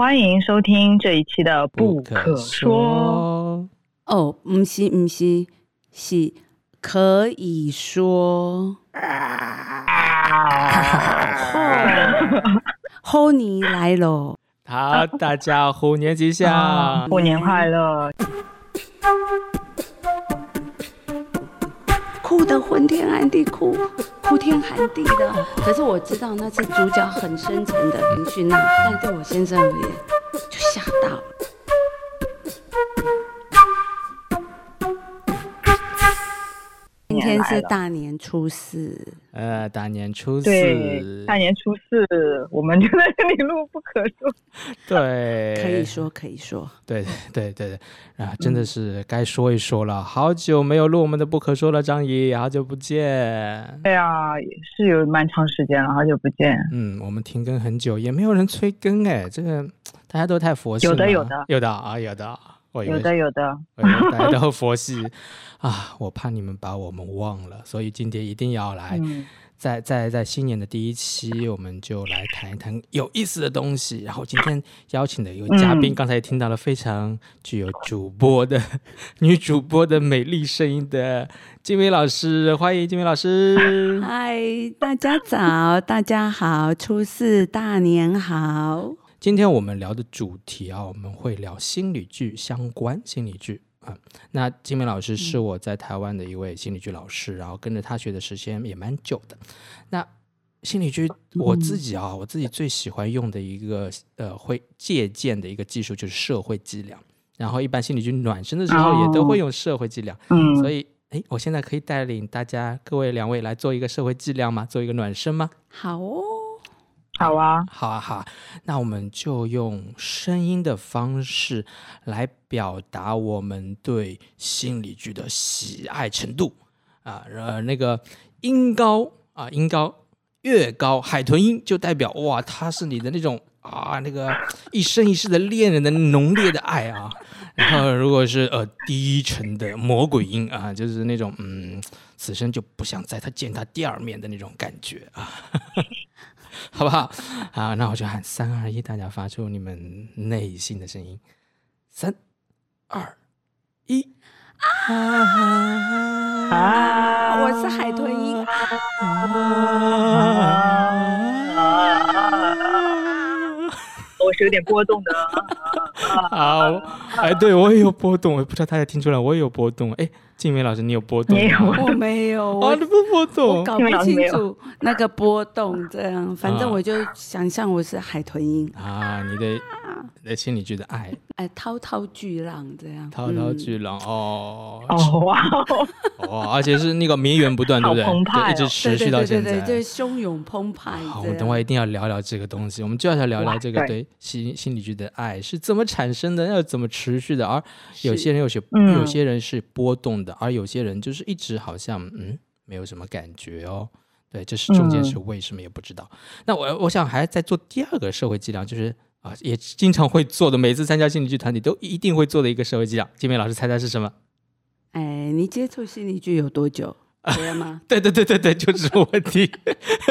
欢迎收听这一期的《不可说》。哦，唔是，唔是，是可以说。猴年来了，好，大家虎年吉祥，虎年快乐。哭的昏天暗地，哭哭天喊地的。可是我知道那是主角很深沉的情绪呐，但对我先生而言，就吓到了。今天是大年初四，呃，大年初四，对，大年初四，我们就在这里录不可说，对，可以说，可以说，对，对，对，对，啊，真的是该说一说了，好久没有录我们的不可说了，张怡，好久不见，对啊，也是有蛮长时间了，好久不见，嗯，我们停更很久，也没有人催更，哎，这个大家都太佛系了，有的，有的，有的啊，有的。有的有的，大家都佛系啊！我怕你们把我们忘了，所以今天一定要来，在在在新年的第一期，我们就来谈一谈有意思的东西。然后今天邀请的一位嘉宾，刚才也听到了非常具有主播的女主播的美丽声音的金梅老师，欢迎金梅老师。嗨，大家早，大家好，初四大年好。今天我们聊的主题啊，我们会聊心理剧相关心理剧啊。那金明老师是我在台湾的一位心理剧老师，然后跟着他学的时间也蛮久的。那心理剧我自己啊，我自己最喜欢用的一个呃，会借鉴的一个技术就是社会伎俩。然后一般心理剧暖身的时候也都会用社会伎俩。嗯。所以，哎，我现在可以带领大家各位两位来做一个社会伎俩吗？做一个暖身吗？好哦。好啊，好啊，好，那我们就用声音的方式来表达我们对心理剧的喜爱程度。啊，呃，那个音高啊，音高越高，海豚音就代表哇，它是你的那种啊，那个一生一世的恋人的浓烈的爱啊，然后如果是呃低沉的魔鬼音啊，就是那种嗯，此生就不想再他见他第二面的那种感觉啊。好不好？好，那我就喊三二一，大家发出你们内心的声音。三二一啊！我是海豚音。啊我是有点波动的。好，哎，对我也有波动，我不知道大家听出来，我也有波动。哎。静梅老师，你有波动吗？我没有，我不波动，我搞不清楚那个波动。这样，反正我就想象我是海豚音啊，你的。在心里觉得爱，哎，滔滔巨浪这样，滔滔巨浪哦，哦哇，哦，而且是那个绵延不断，对不对？一直持续到现在，对，汹涌澎湃。好，我等会一定要聊聊这个东西，我们就要聊聊这个对心心理剧的爱是怎么产生的，要怎么持续的。而有些人有些有些人是波动的，而有些人就是一直好像嗯没有什么感觉哦。对，这是中间是为什么也不知道。那我我想还在做第二个社会计量，就是。啊，也经常会做的，每次参加心理剧团体都一定会做的一个社会计量。金梅老师猜猜是什么？哎，你接触心理剧有多久？对吗？对对对对对，就这个问题，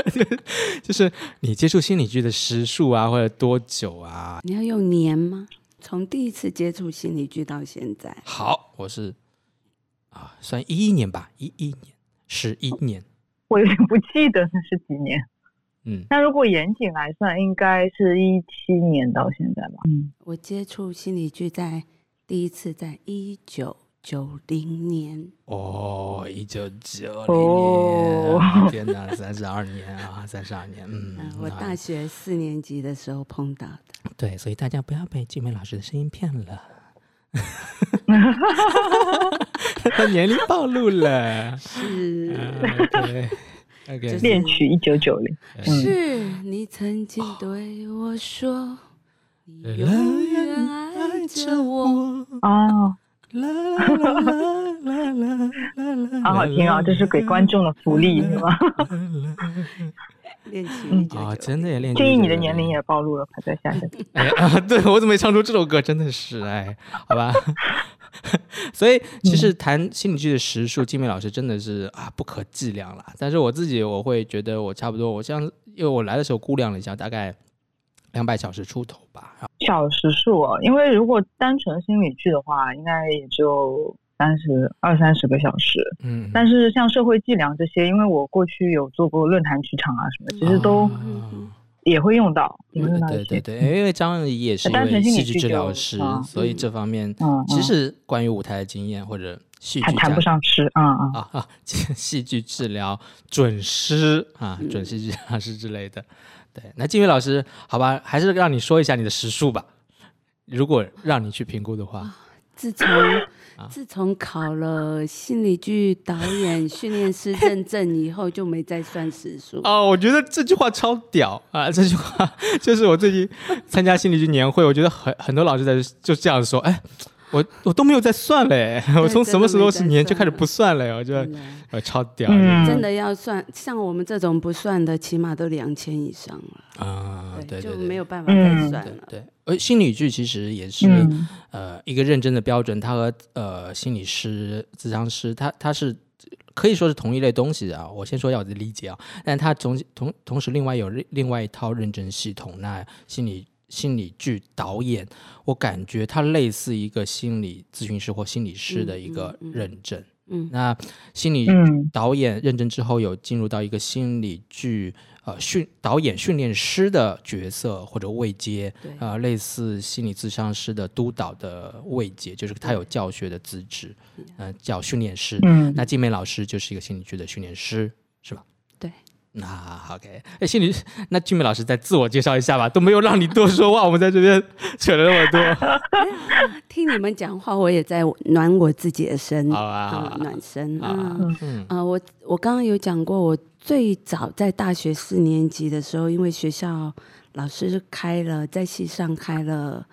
就是你接触心理剧的时数啊，或者多久啊？你要用年吗？从第一次接触心理剧到现在？好，我是啊，算一一年吧，一一年，十一年。我有点不记得那是几年。嗯，那如果严谨来算，应该是一七年到现在吧。嗯，我接触心理剧在第一次在一九九零年。哦，一九九零年，天哪，三十二年啊，三十二年。嗯，我大学四年级的时候碰到的。对，所以大家不要被金梅老师的声音骗了。他年龄暴露了。是。对。恋曲一九九零，是你曾经对我说，你永远爱着我。哦，好好听啊！这是给观众的福利，是吗？恋曲啊，真的也恋。建议你的年龄也暴露了，还在下面。哎啊，对我怎么没唱出这首歌？真的是哎，好吧。所以，其实谈心理剧的时数，金梅老师真的是啊不可计量了。但是我自己，我会觉得我差不多，我像因为我来的时候估量了一下，大概两百小时出头吧。小时数啊，因为如果单纯心理剧的话，应该也就三十二三十个小时。嗯，但是像社会计量这些，因为我过去有做过论坛剧场啊什么，其实都哦也会用到，用到对对对，因为张仪也是一单纯位戏剧治疗师，啊所以这方面嗯其实关于舞台的经验或者戏剧还谈不上吃啊啊。啊啊，戏剧治疗准师啊，嗯准戏剧治疗师之类的。对，那静宇老师，好吧，还是让你说一下你的时数吧。如果让你去评估的话，自从啊自从考了心理剧导演训练师认证以后，就没再算时数。哦，我觉得这句话超屌啊！这句话 就是我最近参加心理剧年会，我觉得很很多老师在就这样说，哎，我我都没有在算嘞，我从什么时候是年就开始不算了，我觉得超屌嗯真的要算，像我们这种不算的，起码都两千以上了。啊，对对就对，没有办法再算了。对对，而心理剧其实也是、嗯呃一个认真的标准，它和呃心理师、咨商师，它它是可以说是同一类东西的啊。我先说一下我的理解啊，但它同同同时另外有另另外一套认证系统。那心理心理剧导演，我感觉他类似一个心理咨询师或心理师的一个嗯嗯嗯认证。嗯那心理嗯导演认证之后，有进入到一个心理剧呃训导演训练师的角色或者位阶，对呃，类似心理咨商师的督导的位阶，就是他有教学的资质，呃，叫训练师。嗯那静美老师就是一个心理剧的训练师，是吧？对。那 OK，哎，心理那俊美老师再自我介绍一下吧，都没有让你多说话，我们在这边扯了那么多，听你们讲话，我也在暖我自己的身，好啊好暖身。啊嗯嗯呃，我我刚刚有讲过，我最早在大学四年级的时候，因为学校老师开了在系上开了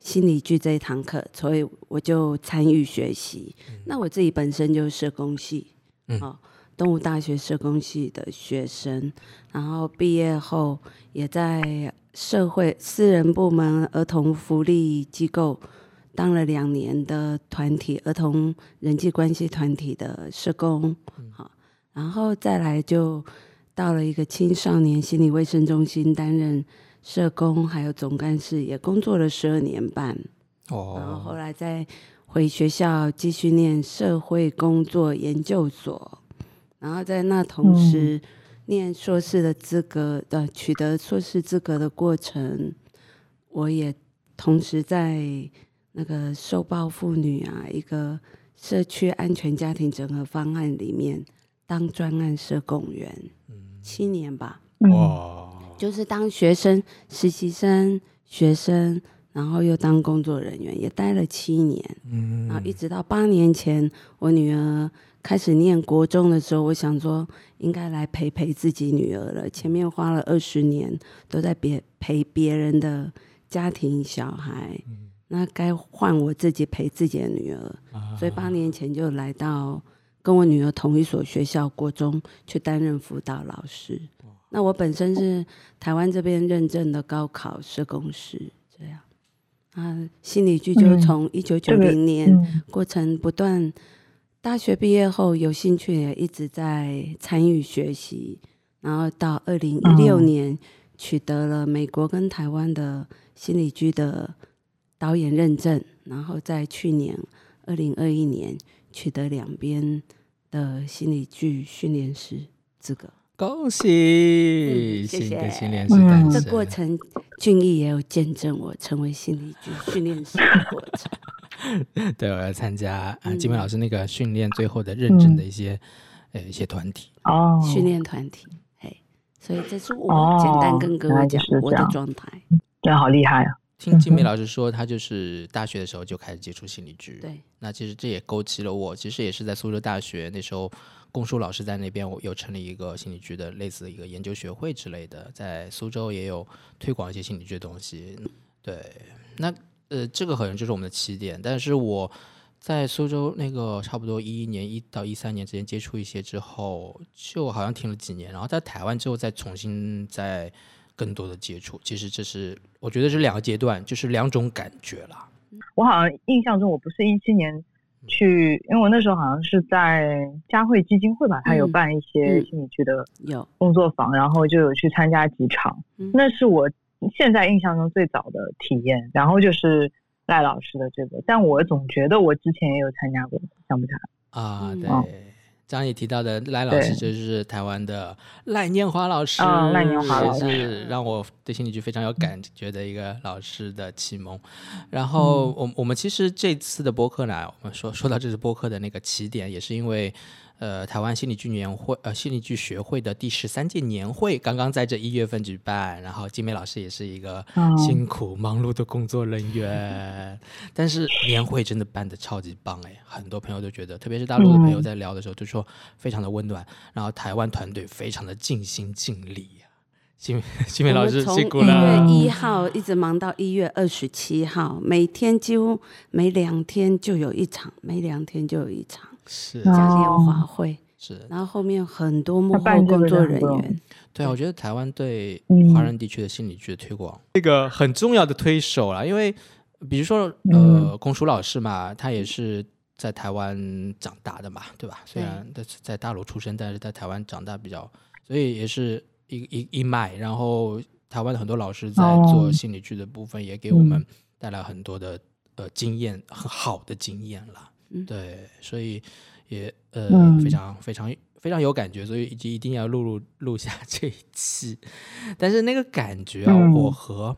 心理剧这一堂课，所以我就参与学习。那我自己本身就是社工系，嗯哦，东吴大学社工系的学生，然后毕业后也在社会私人部门儿童福利机构当了两年的团体儿童人际关系团体的社工，好，然后再来就到了一个青少年心理卫生中心担任社工，还有总干事，也工作了十二年半。然后后哦，来再回学校继续念社会工作研究所，然后在那同时念硕士的资格呃，取得硕士资格的过程，我也同时在那个受暴妇女啊一个社区安全家庭整合方案里面当专案社工员，七年吧。嗯。哇，就是当学生、实习生、学生，然后又当工作人员，也待了七年。嗯然后一直到八年前，我女儿开始念国中的时候，我想说应该来陪陪自己女儿了。前面花了二十年都在别陪别人的家庭小孩，那该换我自己陪自己的女儿。所以八年前就来到跟我女儿同一所学校国中去担任辅导老师。那我本身是台湾这边认证的高考社工师，啊，心理剧就从一九九这个零年嗯过程不断，大学毕业后有兴趣也一直在参与学习，然后到二零一六嗯年取得了美国跟台湾的心理剧的导演认证，然后在去年二零二一年取得两边的心理剧训练师资格。恭喜嗯谢新的谢训练师诞嗯生这过程，俊逸也有见证我成为心理剧训练师的过程。对，我要参加啊，嗯金美老师那个训练最后的认证的一些、呃一些团体。哦，训练团体，嘿，所以这是我哦简单跟各位讲我的状态。真的好厉害啊！听金美老师说，他就是大学的时候就开始接触心理剧。对，那其实这也勾起了我，其实也是在苏州大学那时候，龚书老师在那边，我有成立一个心理剧的类似的一个研究学会之类的，在苏州也有推广一些心理剧的东西。对，那呃，这个好像就是我们的起点，但是我。在苏州那个差不多一一年一到一三年之间接触一些之后，就好像停了几年，然后在台湾之后再重新再更多的接触。其实这是我觉得是两个阶段，就是两种感觉啦。我好像印象中，我不是一七年去，因为我那时候好像是在佳慧基金会吧，他有嗯办一些嗯心理剧的有，工作坊，然后就有去参加几场。嗯那是我现在印象中最早的体验，然后就是赖老师的这个，但我总觉得我之前也有参加过，想不起来。啊，嗯对哦，张毅提到的赖老师就是台湾的赖念华老师，啊赖念华老师也是让我对心理剧非常有感觉的一个老师的启蒙。然后我我们其实这次的播客呢，我们说说到这次播客的那个起点，也是因为。呃，台湾心理剧年会，呃，心理剧学会的第十三届年会刚刚在这一月份举办，然后金梅老师也是一个嗯辛苦忙碌的工作人员，但是年会真的办的超级棒哎，很多朋友都觉得，特别是大陆的朋友嗯在聊的时候，就说非常的温暖，然后台湾团队非常的尽心尽力呀、新新美老师辛苦了一，月一号一直忙到一月二十七号，每天几乎每两天就有一场，每两天就有一场是。嗯嘉年华会，是，然后后面很多幕后工作人员，对啊，我觉得台湾对嗯。华人地区的心理剧的推广，这个很重要的推手啦。因为比如说，呃，嗯龚舒老师嘛，他也是在台湾长大的嘛，对吧？虽然在在大陆出生，但是在台湾长大比较，所以也是一一一脉。然后台湾的很多老师在做哦。心理剧的部分，也给我们嗯。带来很多的呃经验，很好的经验啦。嗯。对，所以也呃、嗯。非常非常非常有感觉，所以一一定要录录录下这一期。但是那个感觉啊，嗯。我和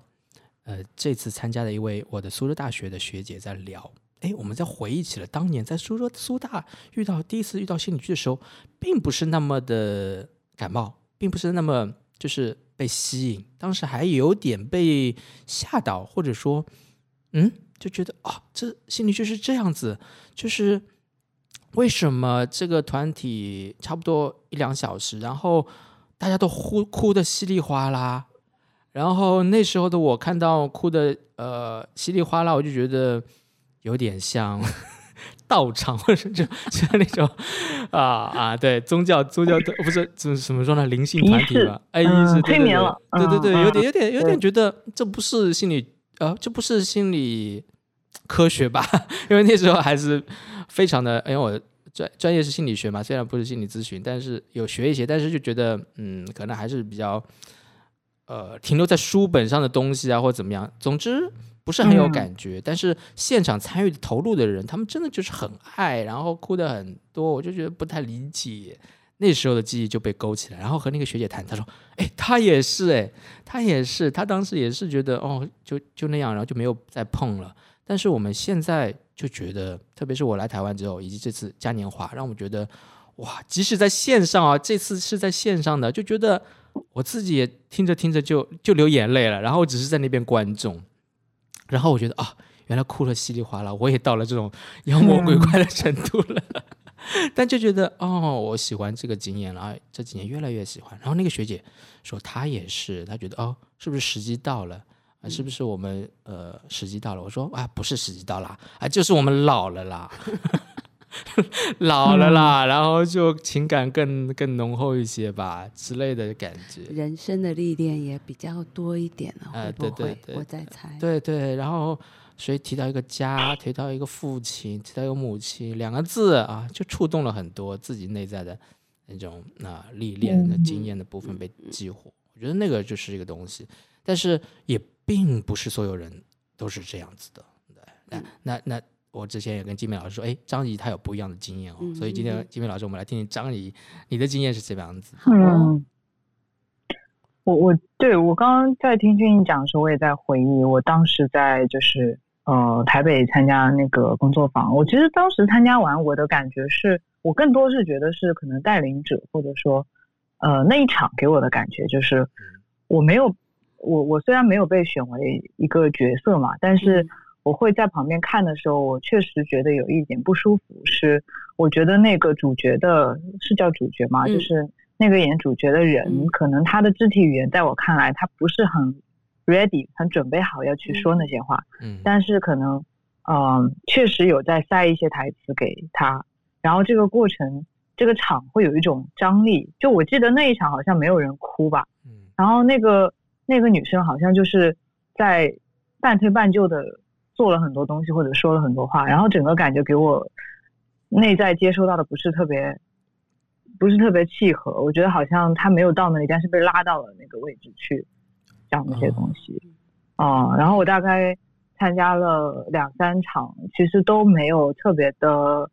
呃这次参加的一位我的苏州大学的学姐在聊，哎，我们在回忆起了当年在苏州苏大遇到第一次遇到心理剧的时候，并不是那么的感冒，并不是那么就是被吸引，当时还有点被吓到，或者说，嗯，就觉得啊，这心理就是这样子，就是为什么这个团体差不多一两小时，然后大家都哭哭的稀里哗啦，然后那时候的我看到哭的呃稀里哗啦，我就觉得有点像道场，或者就像那种啊啊，对宗教宗教的不是怎怎么说呢，灵性团体吧，哎，嗯是对对对催眠了。对对对，嗯有点有点有点觉得这不是心理呃，这不是心理科学吧？因为那时候还是非常的，因为我专专业是心理学嘛，虽然不是心理咨询，但是有学一些，但是就觉得嗯，可能还是比较呃停留在书本上的东西啊，或怎么样。总之不是很有嗯感觉，但是现场参与的投入的人，他们真的就是很爱，然后哭的很多，我就觉得不太理解。那时候的记忆就被勾起来，然后和那个学姐谈，她说：“哎，她也是，哎，她也是，她当时也是觉得，哦，就就那样，然后就没有再碰了。但是我们现在就觉得，特别是我来台湾之后，以及这次嘉年华，让我觉得，哇，即使在线上啊，这次是在线上的，就觉得我自己也听着听着就就流眼泪了，然后只是在那边观众，然后我觉得啊，原来哭了稀里哗啦，我也到了这种妖魔鬼怪的程度了。但就觉得哦，我喜欢这个经验了，啊，这几年越来越喜欢。然后那个学姐说她也是，她觉得哦，是不是时机到了啊？是不是我们呃时机到了？我说啊，不是时机到了啊，就是我们老了啦，老了啦，然后就情感更更浓厚一些吧之类的感觉。人生的历练也比较多一点了，呃会不会？对对对我在猜。对对，然后所以提到一个家，提到一个父亲，提到一个母亲，两个字啊，就触动了很多自己内在的那种啊、历练的经验的部分被激活。我觉得那个就是一个东西，但是也并不是所有人都是这样子的。对，那那那我之前也跟金梅老师说，哎，张怡她有不一样的经验哦，嗯所以今天金梅老师，我们来听听张怡你的经验是什么样子？嗯，我我对我刚刚在听俊逸讲的时候，我也在回忆，我当时在就是呃台北参加那个工作坊，我其实当时参加完，我的感觉是我更多是觉得是可能带领者或者说呃那一场给我的感觉就是我没有我我虽然没有被选为一个角色嘛，但是嗯。我会在旁边看的时候，我确实觉得有一点不舒服，是我觉得那个主角的是叫主角嘛？嗯。就是那个演主角的人，嗯。可能他的肢体语言在我看来，他不是很 ready，很准备好要去说那些话，嗯但是可能嗯、确实有在塞一些台词给他，然后这个过程。这个场会有一种张力，就我记得那一场好像没有人哭吧，嗯然后那个那个女生好像就是在半推半就的做了很多东西，或者说了很多话，然后整个感觉给我内在接收到的不是特别，不是特别契合。我觉得好像他没有到那里，但是被拉到了那个位置去。讲这些东西。啊，然后我大概参加了两三场，其实都没有特别的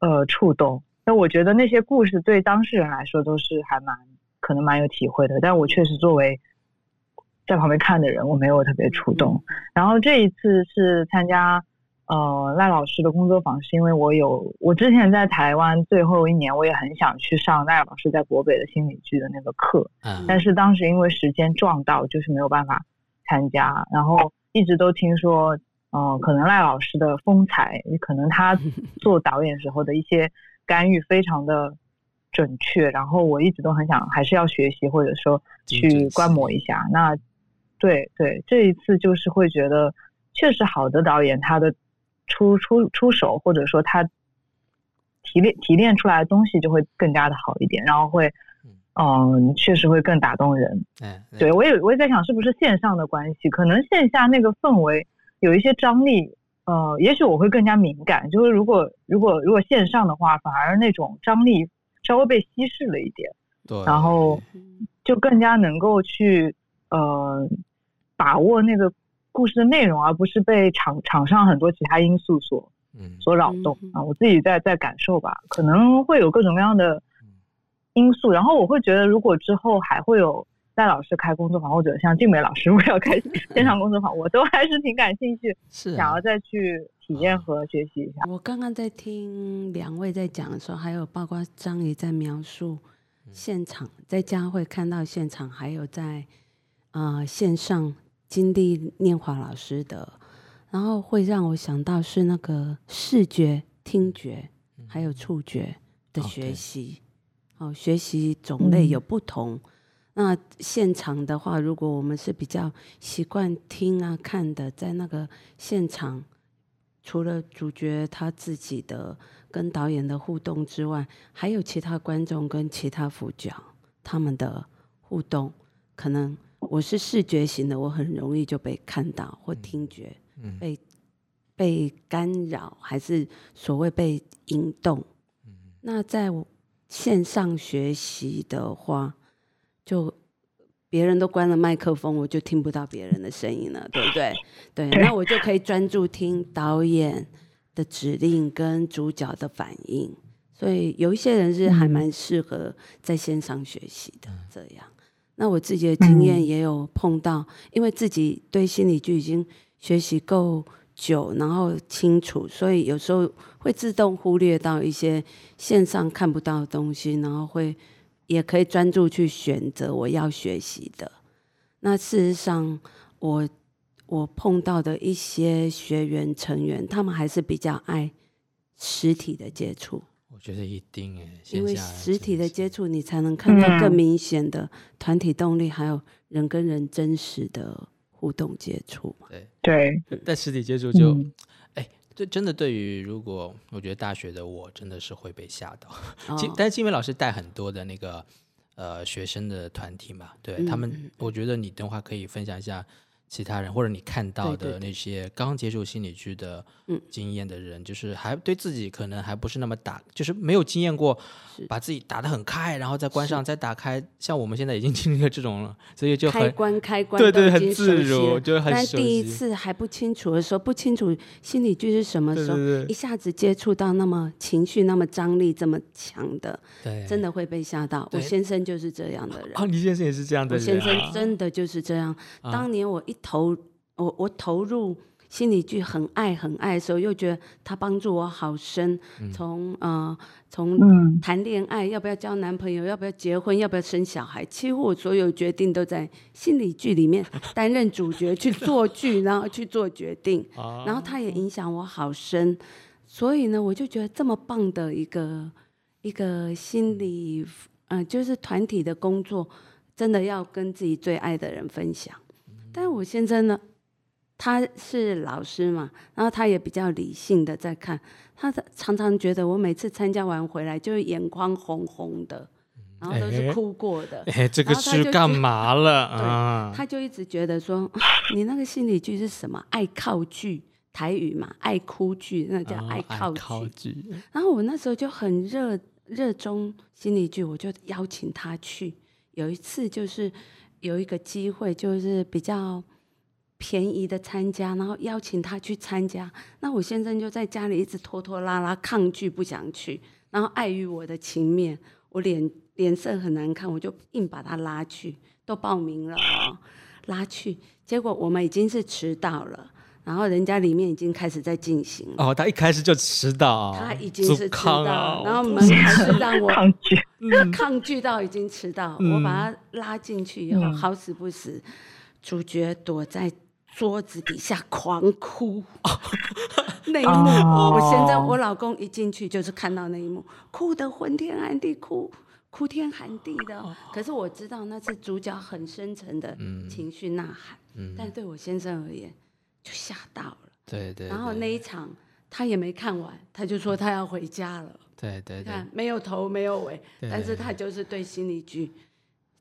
呃触动。但我觉得那些故事对当事人来说都是还蛮可能蛮有体会的。但我确实作为在旁边看的人，我没有特别触动。然后这一次是参加呃赖老师的工作坊，是因为我有我之前在台湾最后一年，我也很想去上赖老师在国北的心理剧的那个课，但是当时因为时间撞到，就是没有办法参加。然后一直都听说，呃，可能赖老师的风采，可能他 做导演时候的一些。干预非常的准确，然后我一直都很想，还是要学习，或者说去观摩一下。那对对，这一次就是会觉得，确实好的导演他的出出出手，或者说他提炼提炼出来的东西就会更加的好一点，然后会嗯，确实会更打动人。嗯，对我也我也在想，是不是线上的关系，可能线下那个氛围有一些张力。呃，也许我会更加敏感，就是如果如果如果线上的话，反而那种张力稍微被稀释了一点，对，然后就更加能够去呃把握那个故事的内容，而不是被场场上很多其他因素所嗯所扰动啊。我自己在在感受吧，可能会有各种各样的因素，然后我会觉得，如果之后还会有。戴老师开工作坊，或者像静美老师如果要开 线上工作坊，我都还是挺感兴趣，是想要再去体验和学习一下。我刚刚在听两位在讲的时候，还有包括张怡在描述现场，在家会看到现场，还有在啊线上经历念华老师的，然后会让我想到是那个视觉、听觉还有触觉的学习，哦，学习种类有不同。那现场的话，如果我们是比较习惯听啊看的，在那个现场，除了主角他自己的跟导演的互动之外，还有其他观众跟其他主角他们的互动。可能我是视觉型的，我很容易就被看到或听觉被被干扰，还是所谓被引动。那在线上学习的话。就别人都关了麦克风，我就听不到别人的声音了，对不对？对，那我就可以专注听导演的指令跟主角的反应。所以有一些人是还蛮适合在线上学习的。这样，那我自己的经验也有碰到，因为自己对心理剧已经学习够久，然后清楚，所以有时候会自动忽略到一些线上看不到的东西，然后会。也可以专注去选择我要学习的。那事实上，我我碰到的一些学员成员，他们还是比较爱实体的接触。我觉得一定哎，因为实体的接触，你才能看到更明显的团体动力，还有人跟人真实的互动接触嘛。对对，但实体接触就。这真的对于如果我觉得大学的我真的是会被吓到，但是金梅老师带很多的那个呃学生的团体嘛，对他们，我觉得你等会可以分享一下。其他人或者你看到的那些刚接触心理剧的经验的人，就是还对自己可能还不是那么打，就是没有经验过，把自己打得很开，然后再关上再打开。像我们现在已经经历了这种了，所以就开关开关对对很自如，就很。但第一次还不清楚的时候，不清楚心理剧是什么时候，一下子接触到那么情绪那么张力这么强的，对，真的会被吓到。我先生就是这样的人。啊，李先生也是这样的人。先生真的就是这样。当年我一。投我我投入心理剧很爱很爱的时候，又觉得他帮助我好深。从呃从谈恋爱要不要交男朋友，要不要结婚，要不要生小孩，几乎我所有决定都在心理剧里面 担任主角去做剧，然后去做决定。然后他也影响我好深，所以呢，我就觉得这么棒的一个一个心理，嗯，就是团体的工作，真的要跟自己最爱的人分享。但我先生呢，他是老师嘛，然后他也比较理性的在看，他常常觉得我每次参加完回来就眼眶红红的，然后都是哭过的。哎，这个是干嘛了 啊？他就一直觉得说，你那个心理剧是什么？爱靠剧，台语嘛，爱哭剧，那叫爱靠剧。然后我那时候就很热热衷心理剧，我就邀请他去。有一次就是。有一个机会，就是比较便宜的参加，然后邀请他去参加。那我先生就在家里一直拖拖拉拉，抗拒不想去。然后碍于我的情面，我脸脸色很难看，我就硬把他拉去，都报名了哦，拉去。结果我们已经是迟到了，然后人家里面已经开始在进行了。哦，他一开始就迟到，他已经是迟到然后门还是让我抗拒，抗拒到已经迟到，嗯我把他拉进去以后，嗯好死不死，主角躲在桌子底下狂哭。那一幕，哦我现在我老公一进去就是看到那一幕，哭得昏天暗地，哭哭天喊地的哦。可是我知道那是主角很深沉的情绪呐喊，嗯但对我先生而言就吓到了。对对，然后那一场他也没看完，他就说他要回家了。对对对。看没有头没有尾，但是他就是对心理剧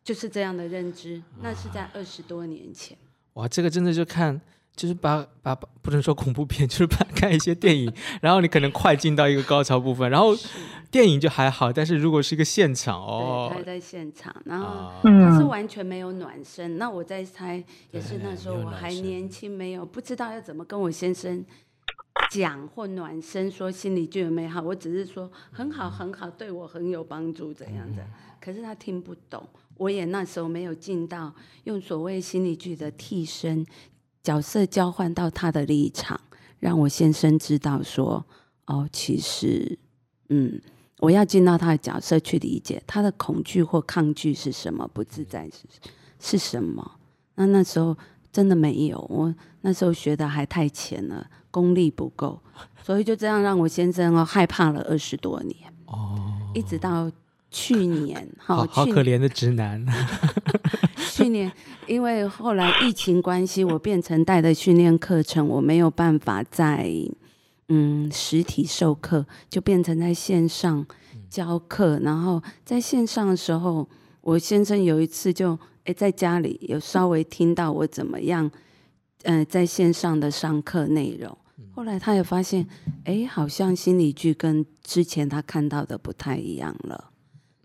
就是这样的认知，那是在二十多年前。哇，这个真的就看，就是把把把不能说恐怖片，就是把看一些电影，然后你可能快进到一个高潮部分，然后电影就还好，但是如果是一个现场对，哦他，在现场，然后啊。他是嗯完全没有暖身。那我在猜，也是那时候我还年轻，没有不知道要怎么跟我先生讲或暖身，说心理剧有美好。我只是说很好很好，对我很有帮助怎样的。可是他听不懂，我也那时候没有进到用所谓心理剧的替身角色交换到他的立场，让我先生知道说，哦，其实，嗯，我要进到他的角色去理解他的恐惧或抗拒是什么，不自在是是什么。那那时候真的没有，我那时候学的还太浅了，功力不够，所以就这样让我先生哦害怕了二十多年，哦，一直到去年，哈、好好可怜的直男，去年因为后来疫情关系，我变成带的训练课程，我没有办法在嗯实体授课，就变成在线上教课。然后在线上的时候，我先生有一次就诶在家里有稍微听到我怎么样，呃在线上的上课内容。后来他也发现，哎，好像心理剧跟之前他看到的不太一样了。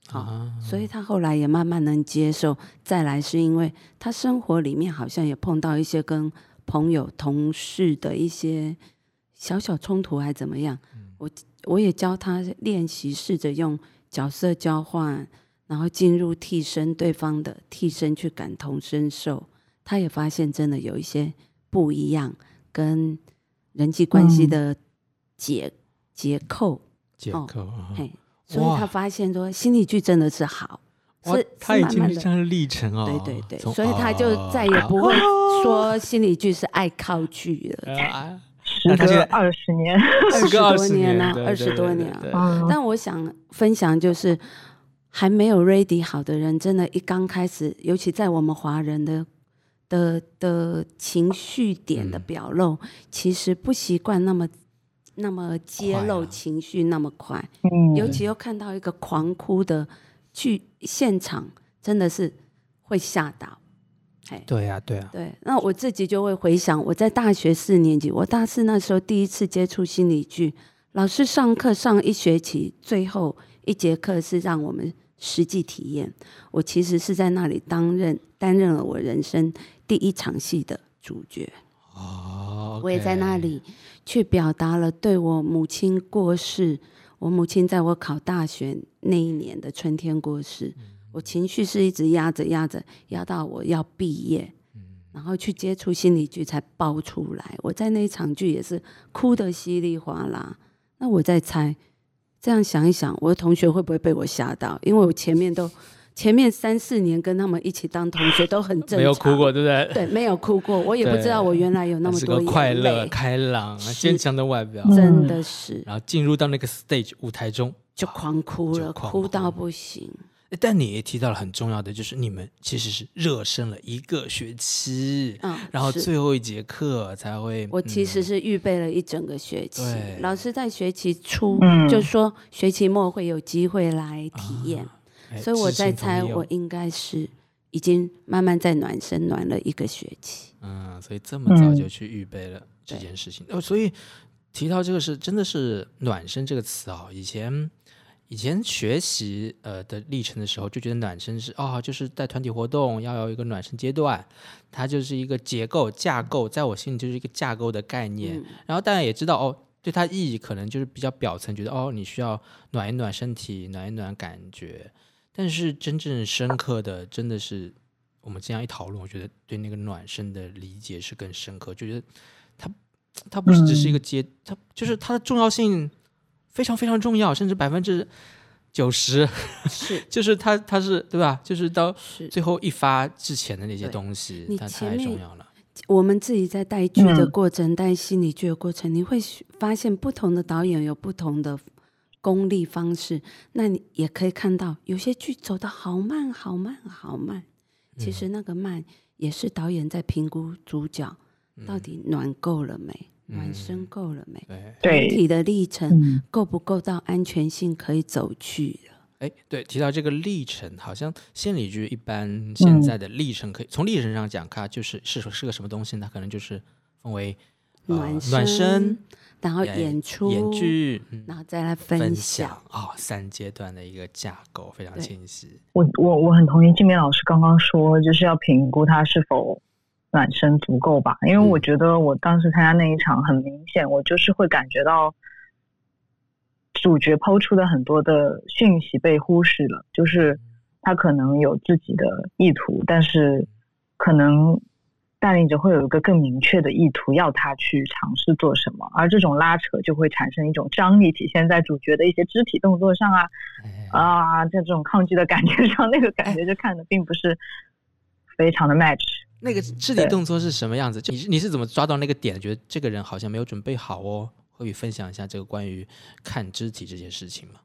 好、啊所以他后来也慢慢能接受。再来是因为他生活里面好像也碰到一些跟朋友、同事的一些小小冲突，还怎么样？我我也教他练习，试着用角色交换，然后进入替身对方的替身去感同身受。他也发现真的有一些不一样，跟人际关系嗯的结、结扣。哦杰克，啊嘿，所以他发现说心理剧真的是好，哇是他已经是慢慢的是这样的历程哦，对对对，所以他就再也不会说心理剧是爱靠剧了。啊时那他现在隔二十年，时隔20多20年啊对20对对多年但我想分享就是，还没有 ready 好的人，真的，一刚开始，尤其在我们华人的的的情绪点的嗯表露，其实不习惯那么那么揭露情绪那么快。嗯。尤其又看到一个狂哭的剧现场，真的是会吓到。哎，对呀对呀，对，那我自己就会回想，我在大学四年级，我大四那时候第一次接触心理剧，老师上课上一学期，最后一节课是让我们实际体验。我其实是在那里担任担任了我人生第一场戏的主角。哦，我也在那里去表达了对我母亲过世，我母亲在我考大学那一年的春天过世，我情绪是一直压着压着，压到我要毕业，然后去接触心理剧才爆出来。我在那一场剧也是哭得稀里哗啦。那我在猜，这样想一想，我的同学会不会被我吓到？因为我前面都前面三四年跟他们一起当同学都很正常，没有哭过，对不对？对，没有哭过，我也不知道我原来有那么多快乐、泪开朗、是坚强的外表，真的是然后进入到那个 stage 舞台中。就狂哭了，哭到不行。诶但你也提到了很重要的，就是你们其实是热身了一个学期，嗯，然后最后一节课才会。我其实嗯是预备了一整个学期对，老师在学期初嗯就说学期末会有机会来体验，诶所以我在猜我应该是已经慢慢在暖身暖了一个学期。嗯，所以这么早嗯就去预备了这件事情。哦，所以提到这个是真的是“暖身”这个词啊、以前以前学习呃的历程的时候，就觉得暖身是哦、就是在团体活动要有一个暖身阶段，它就是一个结构架构，在我心里就是一个架构的概念。嗯然后大家也知道哦，对它意义可能就是比较表层，觉得哦你需要暖一暖身体，暖一暖感觉。但是真正深刻的，真的是我们这样一讨论，我觉得对那个暖身的理解是更深刻，就觉得它它不是只是一个阶，它就是它的重要性非常非常重要，甚至百分之九十，是 就是他他是对吧？就是到，最后一发之前的那些东西你，它前面太重要了。我们自己在带剧的嗯过程、带心理剧的过程，你会发现不同的导演有不同的功力方式。那你也可以看到，有些剧走的好慢、好慢、好慢。其实那个慢也是导演在评估主角到底暖够了没，暖身够了没，对，对整体的历程嗯够不够到安全性可以走去了。哎，对，提到这个历程，好像心理剧一般现在的历程，可以、从历程上讲，它就是是是个什么东西呢？可能就是分为、呃暖暖身、然后演演出、演剧、嗯、然后再来分享。啊、三阶段的一个架构非常清晰。我我我很同意静明老师刚刚说，就是要评估他是否暖身足够吧。因为我嗯觉得我当时参加那一场，很明显，我就是会感觉到主角抛出的很多的讯息被忽视了，就是他可能有自己的意图，但是可能带领者会有一个更明确的意图，要他去尝试做什么，而这种拉扯就会产生一种张力，体现在主角的一些肢体动作上啊，哎啊，在这种抗拒的感觉上，那个感觉就看的并不是非常的 match。那个肢体动作是什么样子？就你是你是怎么抓到那个点？觉得这个人好像没有准备好哦？可以分享一下这个关于看肢体这件事情吗？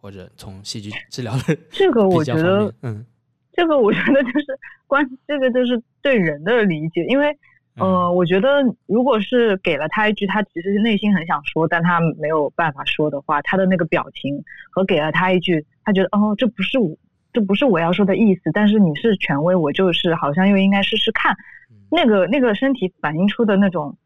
或者从戏剧治疗的 这个我觉得，嗯，这个我觉得就是关，这个就是对人的理解，因为嗯呃，我觉得如果是给了他一句他其实内心很想说，但他没有办法说的话，他的那个表情和给了他一句他觉得哦，这不是我，这不是我要说的意思，但是你是权威，我就是好像又应该试试看，嗯那个那个身体反映出的那种，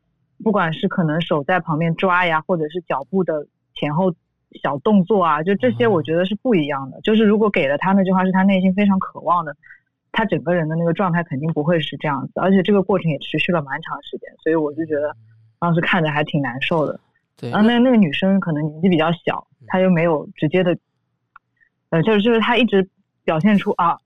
不管是可能手在旁边抓呀，或者是脚步的前后小动作啊，就这些，哦我觉得是不一样的。就是如果给了他那句话是他内心非常渴望的，他整个人的那个状态肯定不会是这样子，而且这个过程也持续了蛮长时间，所以我就觉得当时看着还挺难受的。对，然后那那个女生可能年纪比较小，她又没有直接的，呃，就是就是她一直表现出啊，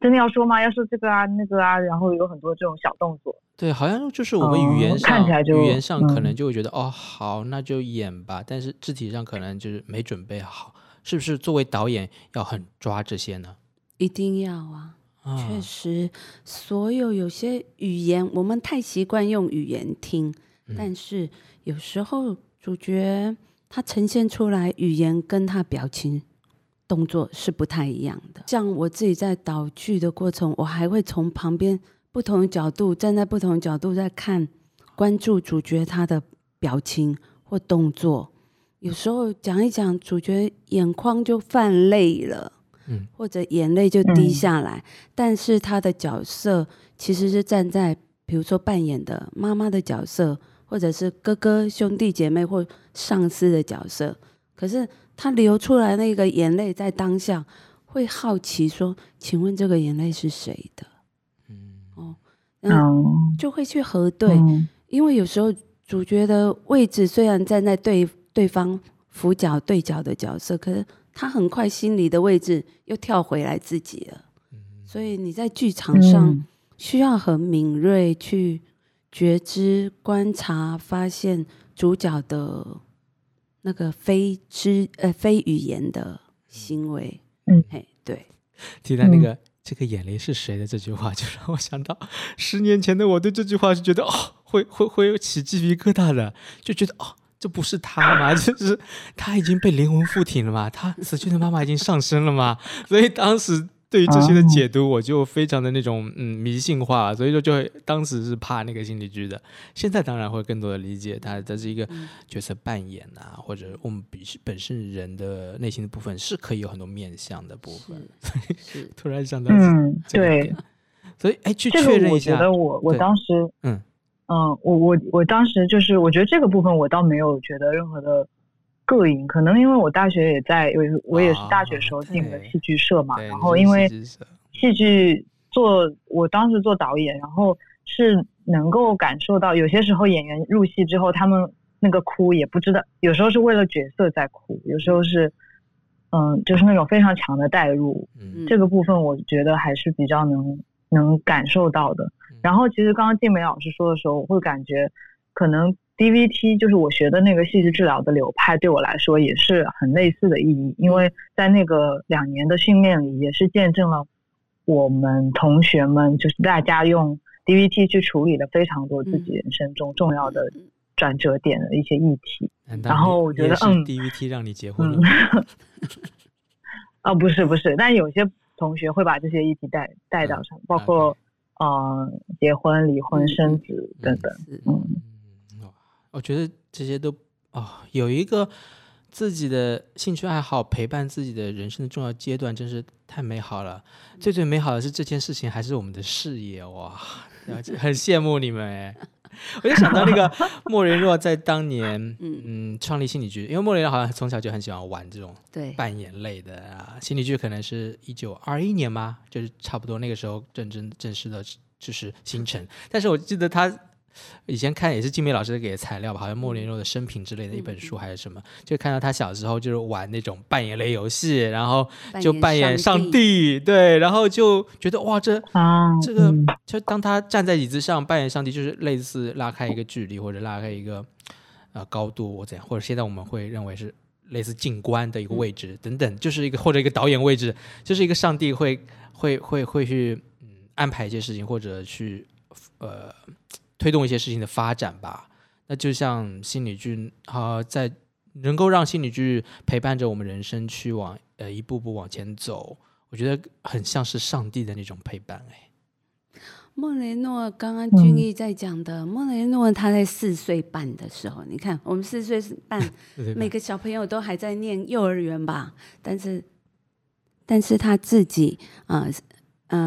真的要说吗？要说这个啊那个啊，然后有很多这种小动作。对，好像就是我们哦语言上，看起来就语言上可能嗯就会觉得、哦，好，那就演吧。但是肢体上可能就是没准备好，是不是？作为导演要很抓这些呢？一定要啊！啊，确实，所有有些语言，我们太习惯用语言听，嗯但是有时候主角他呈现出来语言跟他表情、动作是不太一样的。像我自己在导剧的过程，我还会从旁边不同的角度，站在不同的角度在看，关注主角他的表情或动作。有时候讲一讲，主角眼眶就泛泪了。嗯或者眼泪就滴嗯下来，但是他的角色其实是站在，比如说扮演的妈妈的角色，或者是哥哥、兄弟姐妹或上司的角色。可是他流出来那个眼泪，在当下会好奇说：“请问这个眼泪是谁的？嗯？”哦，嗯，嗯，就会去核对，嗯。因为有时候主角的位置虽然站在对对方辅角对角的角色，可是他很快心里的位置又跳回来自己了。所以你在剧场上嗯。需要很敏锐去觉知、观察、发现主角的那个非知呃非语言的行为。嗯，嘿，对，提到那个、这个眼泪是谁的这句话，就让我想到十年前的我对这句话是觉得哦，会会会有起鸡皮疙瘩的，就觉得哦。这不是他吗？就是他已经被灵魂附体了嘛？他死去的妈妈已经上身了嘛？所以当时对于这些的解读，我就非常的那种嗯迷信化，所以说就会当时是怕那个心理剧的。现在当然会更多的理解它，这是一个嗯。角色扮演啊，或者我们比本身人的内心的部分是可以有很多面向的部分。是 突然想到嗯，对。所以哎，去这个我觉确认一下，得我我当时嗯。嗯，我我我当时就是，我觉得这个部分我倒没有觉得任何的膈应。可能因为我大学也在，我我也是大学啊时候进的戏剧社嘛，对然后因为戏剧做，我当时做导演，然后是能够感受到，有些时候演员入戏之后，他们那个哭也不知道，有时候是为了角色在哭，有时候是，嗯，就是那种非常强的代入，嗯这个部分我觉得还是比较能能感受到的嗯。然后其实刚刚静梅老师说的时候，我会感觉可能 DVT 就是我学的那个戏剧治疗的流派，对我来说也是很类似的意义，因为在那个两年的训练里，也是见证了我们同学们就是大家用 DVT 去处理了非常多自己人生中重要的转折点的一些议题。然后我觉得嗯 DVT 让你结婚了 啊，不是不是，但有些同学会把这些议题带带到上，包括呃结婚、离婚、嗯生子等等。嗯我觉得这些都哦，有一个自己的兴趣爱好陪伴自己的人生的重要阶段，真是太美好了。最最美好的是这件事情还是我们的事业哇，很羡慕你们哎。我就想到那个 莫雷诺在当年，嗯嗯，创立心理剧，因为莫雷诺好像从小就很喜欢玩这种对，扮演类的啊，心理剧可能是一九二一年嘛，就是差不多那个时候正正正式的就是形成。但是我记得他以前看也是静美老师给的材料吧，好像莫连诺的生平之类的一本书还是什么，就看到他小时候就是玩那种扮演类游戏，然后就扮演上帝，对，然后就觉得哇，这啊，这个嗯。就当他站在椅子上扮演上帝，就是类似拉开一个距离或者拉开一个呃高度我怎样，或者现在我们会认为是类似静观的一个位置、等等，就是一个或者一个导演位置，就是一个上帝会会会会去嗯安排一些事情或者去呃推动一些事情的发展吧。那就像心理剧啊、在能够让心理剧陪伴着我们人生去往呃一步步往前走，我觉得很像是上帝的那种陪伴哎。莫雷诺刚刚君毅在讲的，莫雷诺他在四岁半的时候，你看我们四岁半，每个小朋友都还在念幼儿园吧，但是，但是他自己啊，呃，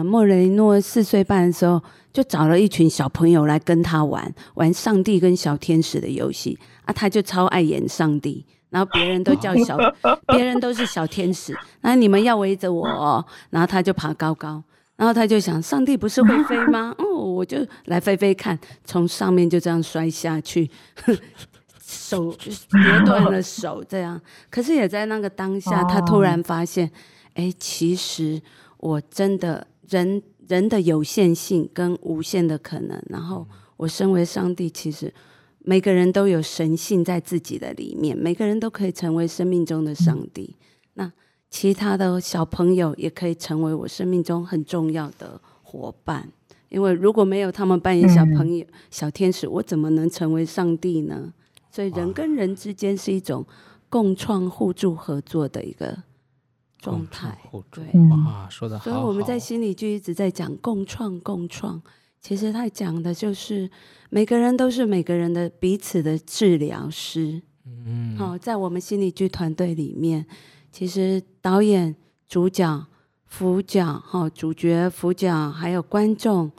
莫雷诺四岁半的时候，就找了一群小朋友来跟他玩玩上帝跟小天使的游戏啊，他就超爱演上帝。然后别人都叫小，别人都是小天使，然后你们要围着我、哦，然后他就爬高高，然后他就想，上帝不是会飞吗？哦，我就来飞飞看，从上面就这样摔下去，手折断了手，这样。可是也在那个当下，他突然发现，哎，其实我真的人人的有限性跟无限的可能，然后我身为上帝，其实每个人都有神性在自己的里面，每个人都可以成为生命中的上帝。那其他的小朋友也可以成为我生命中很重要的伙伴，因为如果没有他们扮演小朋友、小天使，我怎么能成为上帝呢？所以人跟人之间是一种共创、互助、合作的一个状态。哇，说的好好。所以我们在心理剧一直在讲共创、共创，其实他讲的就是每个人都是每个人的彼此的治疗师。嗯，好、在我们心理剧团队里面，其实导演、主角、副角、哈、主角、副角，还有观众、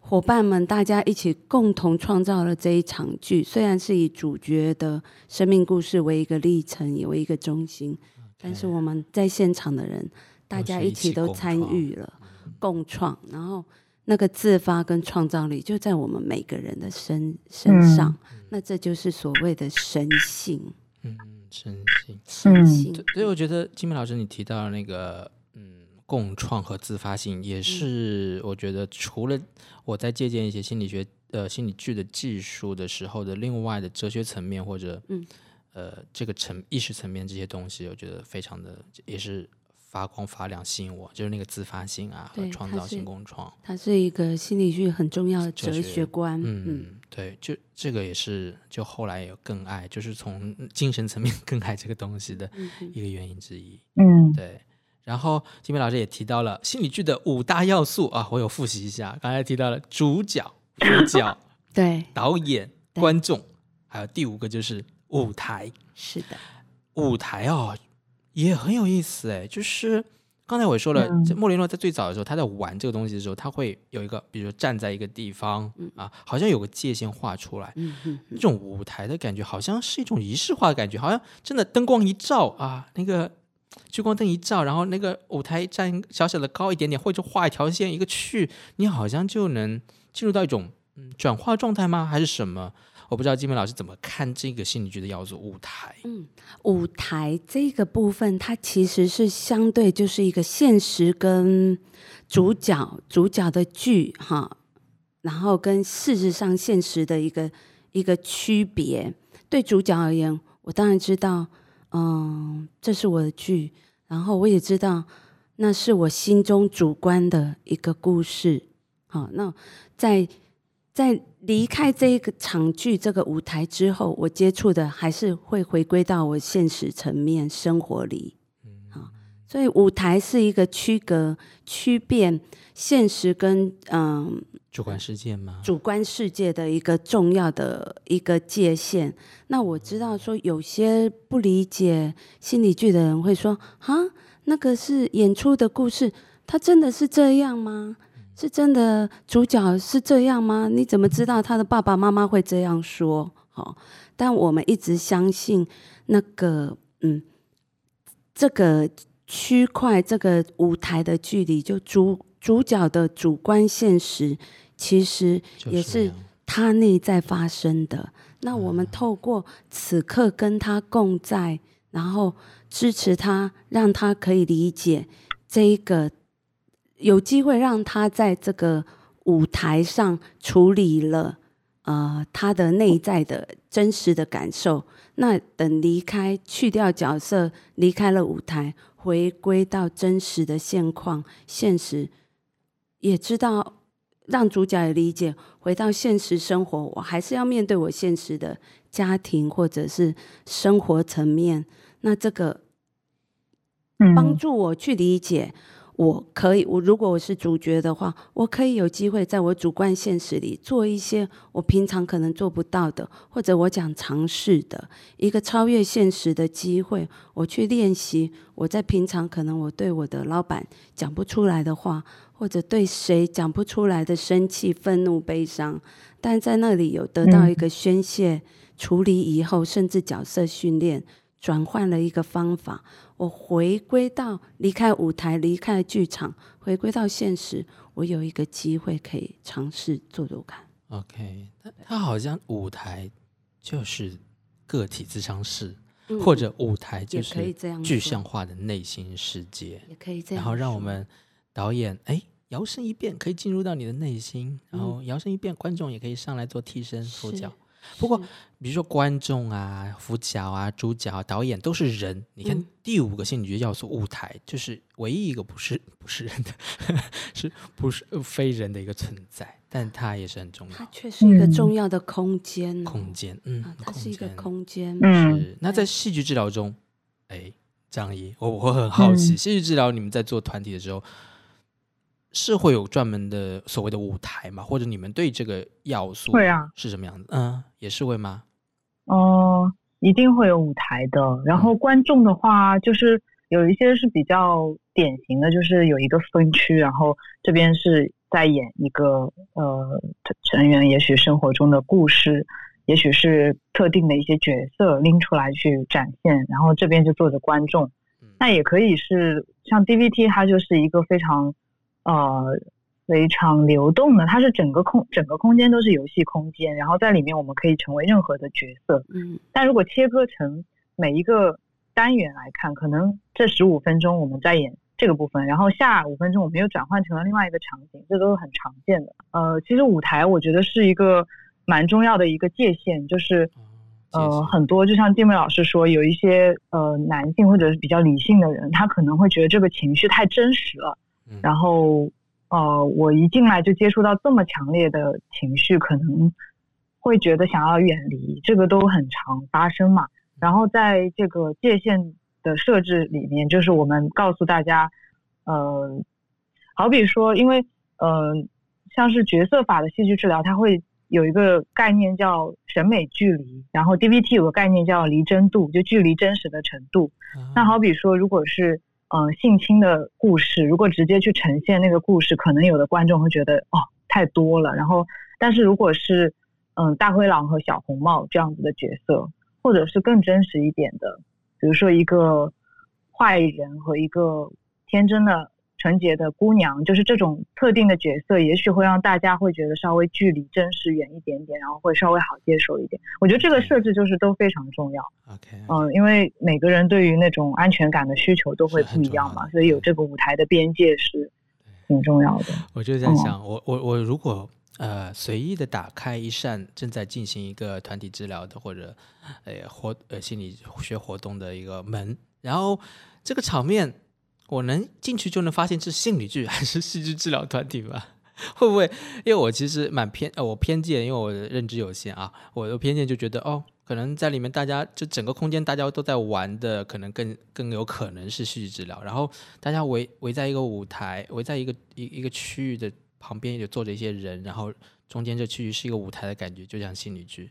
伙伴们，大家一起共同创造了这一场剧。虽然是以主角的生命故事为一个历程，也为一个中心，但是我们在现场的人，大家一起都参与了，共创，然后那个自发跟创造力就在我们每个人的身身上。那这就是所谓的神性，嗯，神性。神性。对，所以我觉得金明老师你提到的那个嗯共创和自发性，也是我觉得除了我在借鉴一些心理学呃心理剧的技术的时候的另外的哲学层面或者嗯呃这个层意识层面这些东西，我觉得非常的也是发光发亮吸引我，就是那个自发性啊和创造性共创。它是一个心理学很重要的哲哲学学观。嗯嗯，对，就这个也是，就后来也有更爱，就是从精神层面 更爱这个东西的一个原因之一。嗯对，然后金明老师也提到了心理剧的五大要素啊，我有复习一下。刚才提到了主角、主角、对，导演、观众，还有第五个就是舞台。是的，舞台哦，也很有意思哎，就是刚才我说了，嗯莫雷诺在最早的时候，他在玩这个东西的时候，他会有一个，比如说站在一个地方啊，好像有个界限画出来。嗯种舞台的感觉，好像是一种仪式化的感觉，好像真的灯光一照啊，那个聚光灯一照，然后那个舞台站小小的高一点点，或者画一条线一个去，你好像就能进入到一种嗯转化状态吗？还是什么？我不知道金梅老师怎么看这个心理剧的要素舞台。嗯，舞台这个部分，它其实是相对就是一个现实跟主角主角的剧哈，然后跟事实上现实的一个一个区别。对主角而言，我当然知道，嗯，这是我的剧，然后我也知道那是我心中主观的一个故事。好，那在在离开这一个场剧这个舞台之后，我接触的还是会回归到我现实层面生活里。好，所以舞台是一个区隔、区变现实跟嗯主观世界吗？主观世界的一个重要的一个界限。那我知道说有些不理解心理剧的人会说：“哈，那个是演出的故事，它真的是这样吗？是真的主角是这样吗？你怎么知道他的爸爸妈妈会这样说？”好，但我们一直相信那个嗯，这个区块这个舞台的距离，就主主角的主观现实。其实也是他内在发生的。那我们透过此刻跟他共在，然后支持他，让他可以理解这一个，有机会让他在这个舞台上处理了呃他的内在的真实的感受。那等离开，去掉角色，离开了舞台，回归到真实的现况、现实，也知道让主角也理解，回到现实生活，我还是要面对我现实的家庭或者是生活层面。那这个帮嗯助我去理解，我可以，我如果我是主角的话，我可以有机会在我主观现实里做一些我平常可能做不到的，或者我想尝试的一个超越现实的机会，我去练习我在平常可能我对我的老板讲不出来的话，或者对谁讲不出来的生气、愤怒、悲伤，但在那里有得到一个宣泄、处理以后，甚至角色训练。转换了一个方法，我回归到离开舞台、离开剧场，回归到现实，我有一个机会可以尝试做做看。OK，他他好像舞台就是个体智商室，嗯。或者舞台就也可以是这样具象化的内心世界，也可以这样，然后让我们导演哎摇身一变可以进入到你的内心，然后摇身一变观众也可以上来做替身辅是角。不过是比如说观众啊、辅角啊、主角啊、导演都是人，你看嗯第五个心理学要素，舞台就是唯一一个不是不是人的，是不是呃非人的一个存在，但它也是很重要它要。却是一个嗯重要的空间哦，空间，嗯啊，，它是一个间空间，嗯是。那在戏剧治疗中，哎，张怡，我我很好奇，嗯戏剧治疗你们在做团体的时候，是会有专门的所谓的舞台吗？或者你们对这个要素会啊是什么样子？嗯，也是会吗？哦，一定会有舞台的。然后观众的话，就是有一些是比较典型的，就是有一个分区，然后这边是在演一个呃成员，也许生活中的故事，也许是特定的一些角色拎出来去展现，然后这边就坐着观众嗯。那也可以是像 DVT，它就是一个非常呃非常流动的，它是整个空整个空间都是游戏空间，然后在里面我们可以成为任何的角色。嗯但如果切割成每一个单元来看，可能这十五分钟我们在演这个部分，然后下五分钟我们又转换成了另外一个场景，这都是很常见的。呃，其实舞台我觉得是一个蛮重要的一个界限，就是哦呃很多就像丁梅老师说，有一些呃男性或者是比较理性的人，他可能会觉得这个情绪太真实了，嗯然后呃我一进来就接触到这么强烈的情绪，可能会觉得想要远离，这个都很常发生嘛。然后在这个界限的设置里面，就是我们告诉大家，呃，好比说，因为呃，像是角色法的戏剧治疗，它会有一个概念叫审美距离，然后 DVT 有个概念叫离真度，就距离真实的程度。那好比说，如果是呃性侵的故事，如果直接去呈现那个故事，可能有的观众会觉得哦太多了。然后，但是如果是嗯大灰狼和小红帽这样子的角色，或者是更真实一点的，比如说一个坏人和一个天真的。纯洁的姑娘，就是这种特定的角色，也许会让大家会觉得稍微距离真实远一点点，然后会稍微好接受一点。我觉得这个设置就是都非常重要。OK，嗯，因为每个人对于那种安全感的需求都会不一样嘛，所以有这个舞台的边界是挺重要的。我就在想，我我我如果呃随意的打开一扇正在进行一个团体治疗的或者呃活呃心理学活动的一个门，然后这个场面。我能进去就能发现是心理剧还是戏剧治疗团体吗？会不会？因为我其实蛮偏呃，我偏见，因为我的认知有限啊，我的偏见就觉得哦，可能在里面大家就整个空间大家都在玩的，可能更更有可能是戏剧治疗。然后大家围围在一个舞台，围在一个一一个区域的旁边，就坐着一些人，然后中间这区域是一个舞台的感觉，就像心理剧。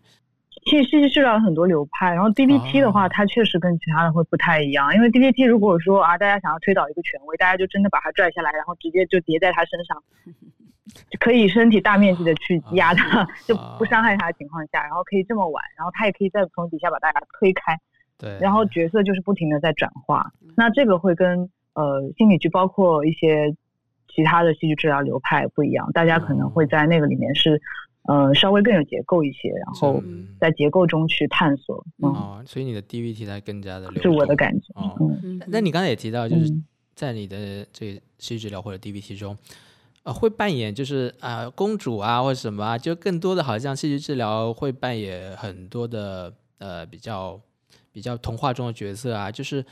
其实戏剧治疗很多流派，然后 DBT 的话，它确实跟其他的会不太一样。因为 DBT 如果说啊，大家想要推倒一个权威，大家就真的把他拽下来，然后直接就叠在他身上，就可以身体大面积的去压他，就不伤害他的情况下，然后可以这么玩，然后他也可以再从底下把大家推开，对，然后角色就是不停的在转化。那这个会跟呃心理剧包括一些其他的戏剧治疗流派不一样，大家可能会在那个里面是。呃，稍微更有结构一些，然后在结构中去探索。哦，所以你的 DVT 才更加的是我的感觉。哦，那你刚才也提到，就是在你的这个戏剧治疗或者 DVT 中，呃，会扮演就是啊公主啊或者什么啊，就更多的好像戏剧治疗会扮演很多的呃比较比较童话中的角色啊，就是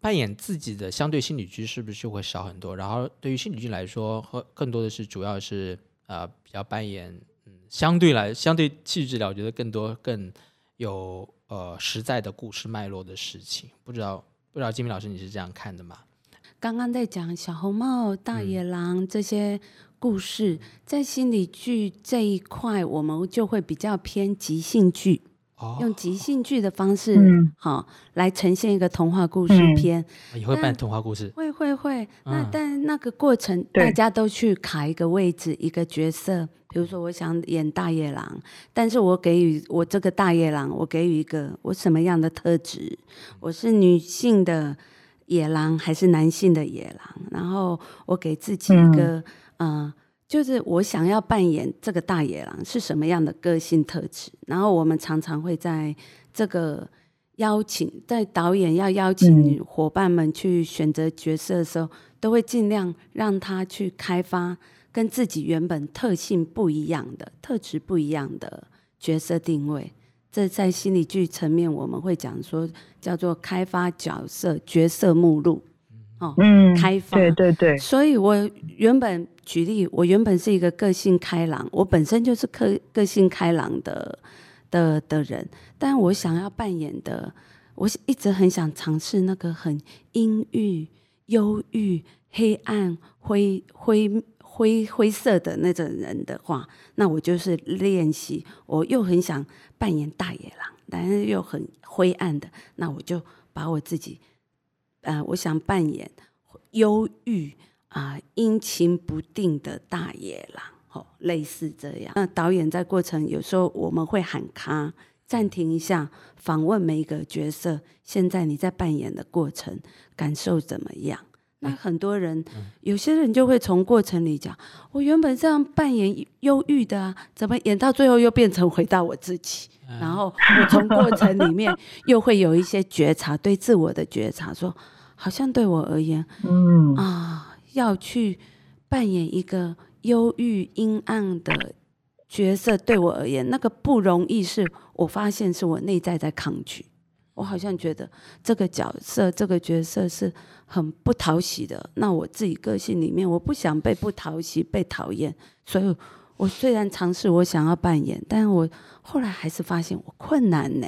扮演自己的相对心理剧是不是就会少很多？然后对于心理剧来说，和更多的是主要是呃比较扮演。相对来，相对戏剧治疗，我觉得更多更有呃实在的故事脉络的事情。不知道不知道金明老师你是这样看的吗？刚刚在讲小红帽、大野狼这些故事，在心理剧这一块，我们就会比较偏即兴剧。用即兴剧的方式，好来呈现一个童话故事片，也会办童话故事，会会会。那但那个过程，大家都去卡一个位置，一个角色。比如说，我想演大野狼，但是我给予我这个大野狼，我给予一个我什么样的特质？我是女性的野狼还是男性的野狼？然后我给自己一个嗯。就是我想要扮演这个大野狼是什么样的个性特质，然后我们常常会在这个邀请，在导演要邀请伙伴们去选择角色的时候，都会尽量让他去开发跟自己原本特性不一样的特质不一样的角色定位。这在心理剧层面，我们会讲说叫做开发角色角色目录。哦，嗯，开放，对对对。所以我原本举例，我原本是一个个性开朗，我本身就是个个性开朗的的的人，但我想要扮演的，我一直很想尝试那个很阴郁、忧郁、黑暗、灰灰灰灰色的那种人的话，那我就是练习。我又很想扮演大野狼，但是又很灰暗的，那我就把我自己。呃，我想扮演忧郁啊、阴晴不定的大野狼，哦，类似这样。那导演在过程有时候我们会喊卡，暂停一下，访问每一个角色。现在你在扮演的过程感受怎么样？那很多人，有些人就会从过程里讲，我原本这样扮演忧郁的啊，怎么演到最后又变成回到我自己？然后我从过程里面又会有一些觉察，对自我的觉察，说。好像对我而言，嗯啊，要去扮演一个忧郁阴暗的角色，对我而言，那个不容易。是我发现是我内在在抗拒。我好像觉得这个角色、这个角色是很不讨喜的。那我自己个性里面，我不想被不讨喜、被讨厌。所以，我虽然尝试我想要扮演，但我后来还是发现我困难呢。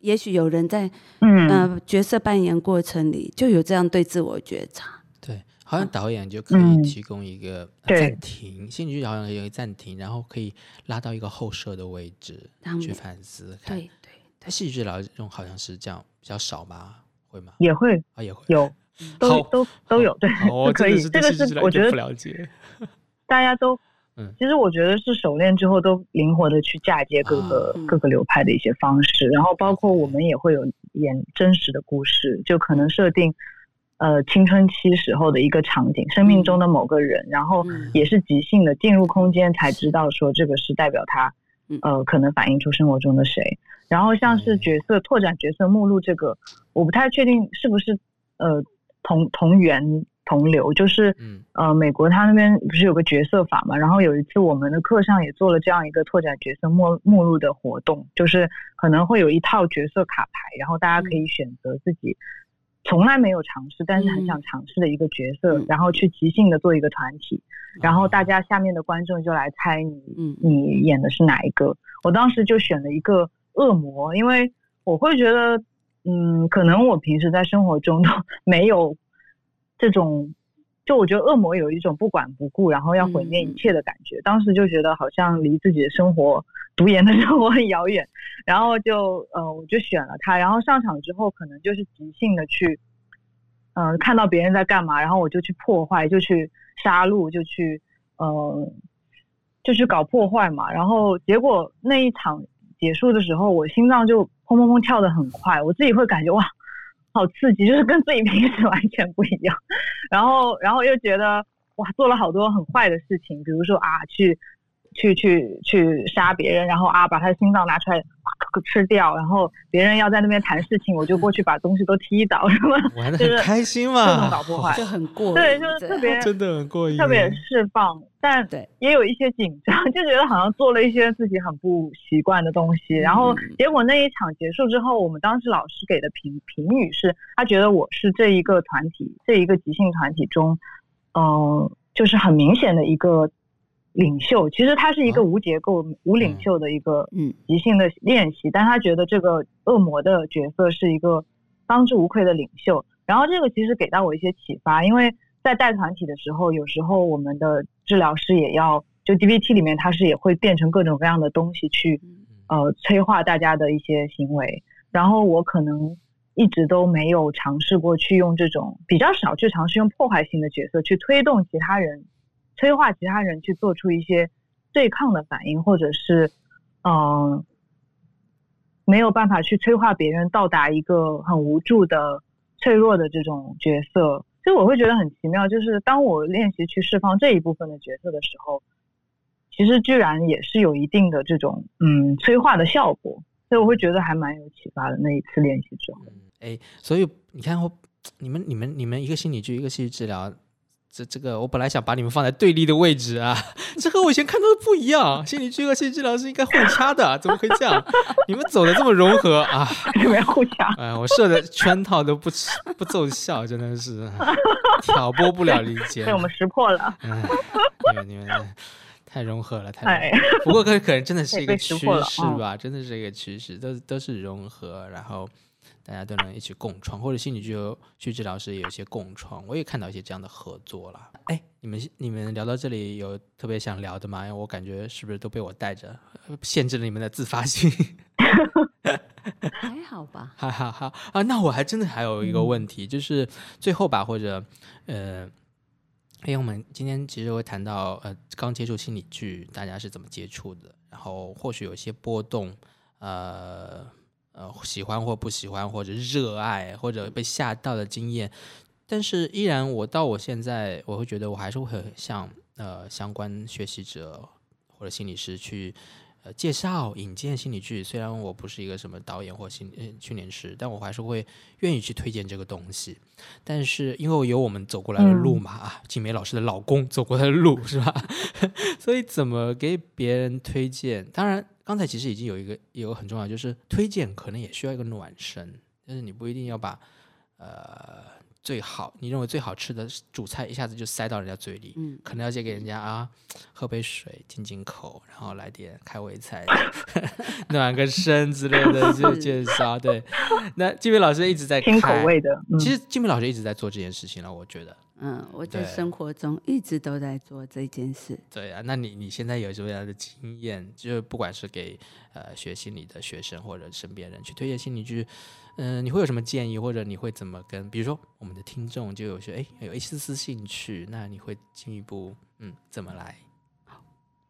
也许有人在呃角色扮演过程里就有这样对自我觉察。对，好像导演就可以提供一个暂停，心理剧好像有一个暂停，然后可以拉到一个后设的位置去反思。对对，他戏剧治疗这种好像是这样比较少吧？会吗？也会啊，也会有都都都有，对，好，我都 可以。这个是我觉得不了解。大家都嗯，其实我觉得是熟练之后都灵活的去嫁接各个、啊各个流派的一些方式，然后包括我们也会有演真实的故事，就可能设定呃青春期时候的一个场景，生命中的某个人，然后嗯。也是即兴的进入空间才知道说这个是代表他嗯。呃可能反映出生活中的谁，然后像是嗯。角色拓展角色目录这个，我不太确定是不是呃同同源同流，就是嗯。呃，美国他那边不是有个角色法嘛？然后有一次我们的课上也做了这样一个拓展角色目目录的活动，就是可能会有一套角色卡牌，然后大家可以选择自己从来没有尝试，但是很想尝试的一个角色，嗯。然后去即兴的做一个团体，然后。大哦家下面的观众就来猜你嗯。你演的是哪一个。我当时就选了一个恶魔，因为我会觉得，嗯，可能我平时在生活中都 没有这种，就我觉得恶魔有一种不管不顾，然后要毁灭一切的感觉。当时就觉得好像离自己的生活、读研的生活很遥远，然后就呃，我就选了他。然后上场之后，可能就是即兴的去，嗯、看到别人在干嘛，然后我就去破坏，就去杀戮，就去呃，就去搞破坏嘛。然后结果那一场结束的时候，我心脏就砰砰砰跳的很快，我自己会感觉哇，好刺激，就是跟自己平时完全不一样。然后，然后又觉得哇，做了好多很坏的事情，比如说啊，去去去去杀别人，然后啊，把他的心脏拿出来吃掉，然后别人要在那边谈事情，我就过去把东西都踢倒，什么玩的就是很开心各嘛种，搞破坏就。很过对，就是特别 真的很过瘾，特别释放，但也有一些紧张，就觉得好像做了一些自己很不习惯的东西。然后嗯结果那一场结束之后，我们当时老师给的评评语是，他觉得我是这一个团体这一个即兴团体中，嗯、就是很明显的一个领袖。其实他是一个啊无结构、无领袖的一个嗯即兴的练习，但他觉得这个恶魔的角色是一个当之无愧的领袖。然后这个其实给到我一些启发，因为在带团体的时候，有时候我们的治疗师也要，就 DVT 里面它是也会变成各种各样的东西去呃催化大家的一些行为。然后我可能一直都没有尝试过去用这种比较少去尝试用破坏性的角色去推动其他人，催化其他人去做出一些对抗的反应，或者是嗯、没有办法去催化别人到达一个很无助的、脆弱的这种角色。所以我会觉得很奇妙，就是当我练习去释放这一部分的角色的时候，其实居然也是有一定的这种嗯催化的效果。所以我会觉得还蛮有启发的。那一次练习之后，嗯，哎，所以你看我，你们、你们、你们一个心理剧，一个戏剧治疗，这这个我本来想把你们放在对立的位置啊，这和我以前看到的不一样。心理剧和心理治疗是应该互掐的，怎么会这样？你们走的这么融合啊！你们互掐。哎，我设的圈套都不吃不奏效，真的是挑拨不了理解。被我们识破了。哎，你们你们太融合了，太哎融合了。不过可可能真的是一个趋势吧，真的是一个趋势，都都是融合，然后大家都能一起共创，或者心理剧有剧治疗师也有一些共创，我也看到一些这样的合作啦。哎，你们你们聊到这里有特别想聊的吗？因为我感觉是不是都被我带着呃限制了你们的自发性？还好吧？哈哈哈啊！那我还真的还有一个问题，就是最后吧，或者呃，因为我们今天其实会谈到呃，刚接触心理剧，大家是怎么接触的，然后或许有些波动，呃呃，喜欢或不喜欢，或者热爱，或者被吓到的经验，但是依然我到我现在，我会觉得我还是会很向呃相关学习者或者心理师去。呃，介绍引荐心理剧，虽然我不是一个什么导演或心呃训练师，但我还是会愿意去推荐这个东西。但是因为有我们走过来的路嘛，啊，静梅老师的老公走过来的路是吧？所以怎么给别人推荐？当然，刚才其实已经有一个有个很重要，就是推荐可能也需要一个暖身，但是你不一定要把呃最好你认为最好吃的主菜一下子就塞到人家嘴里，嗯，可能要借给人家啊，喝杯水进进口，然后来点开胃菜，暖个身之类的就 介绍。对，那金梅老师一直在清口味的，嗯，其实金梅老师一直在做这件事情了，我觉得，嗯，我在对生活中一直都在做这件事。对啊，那你你现在有什么样的经验？就是不管是给呃学心理的学生或者身边人去推荐心理剧，嗯、你会有什么建议，或者你会怎么跟？比如说我们的听众就有些哎有一丝丝兴趣，那你会进一步嗯怎么来？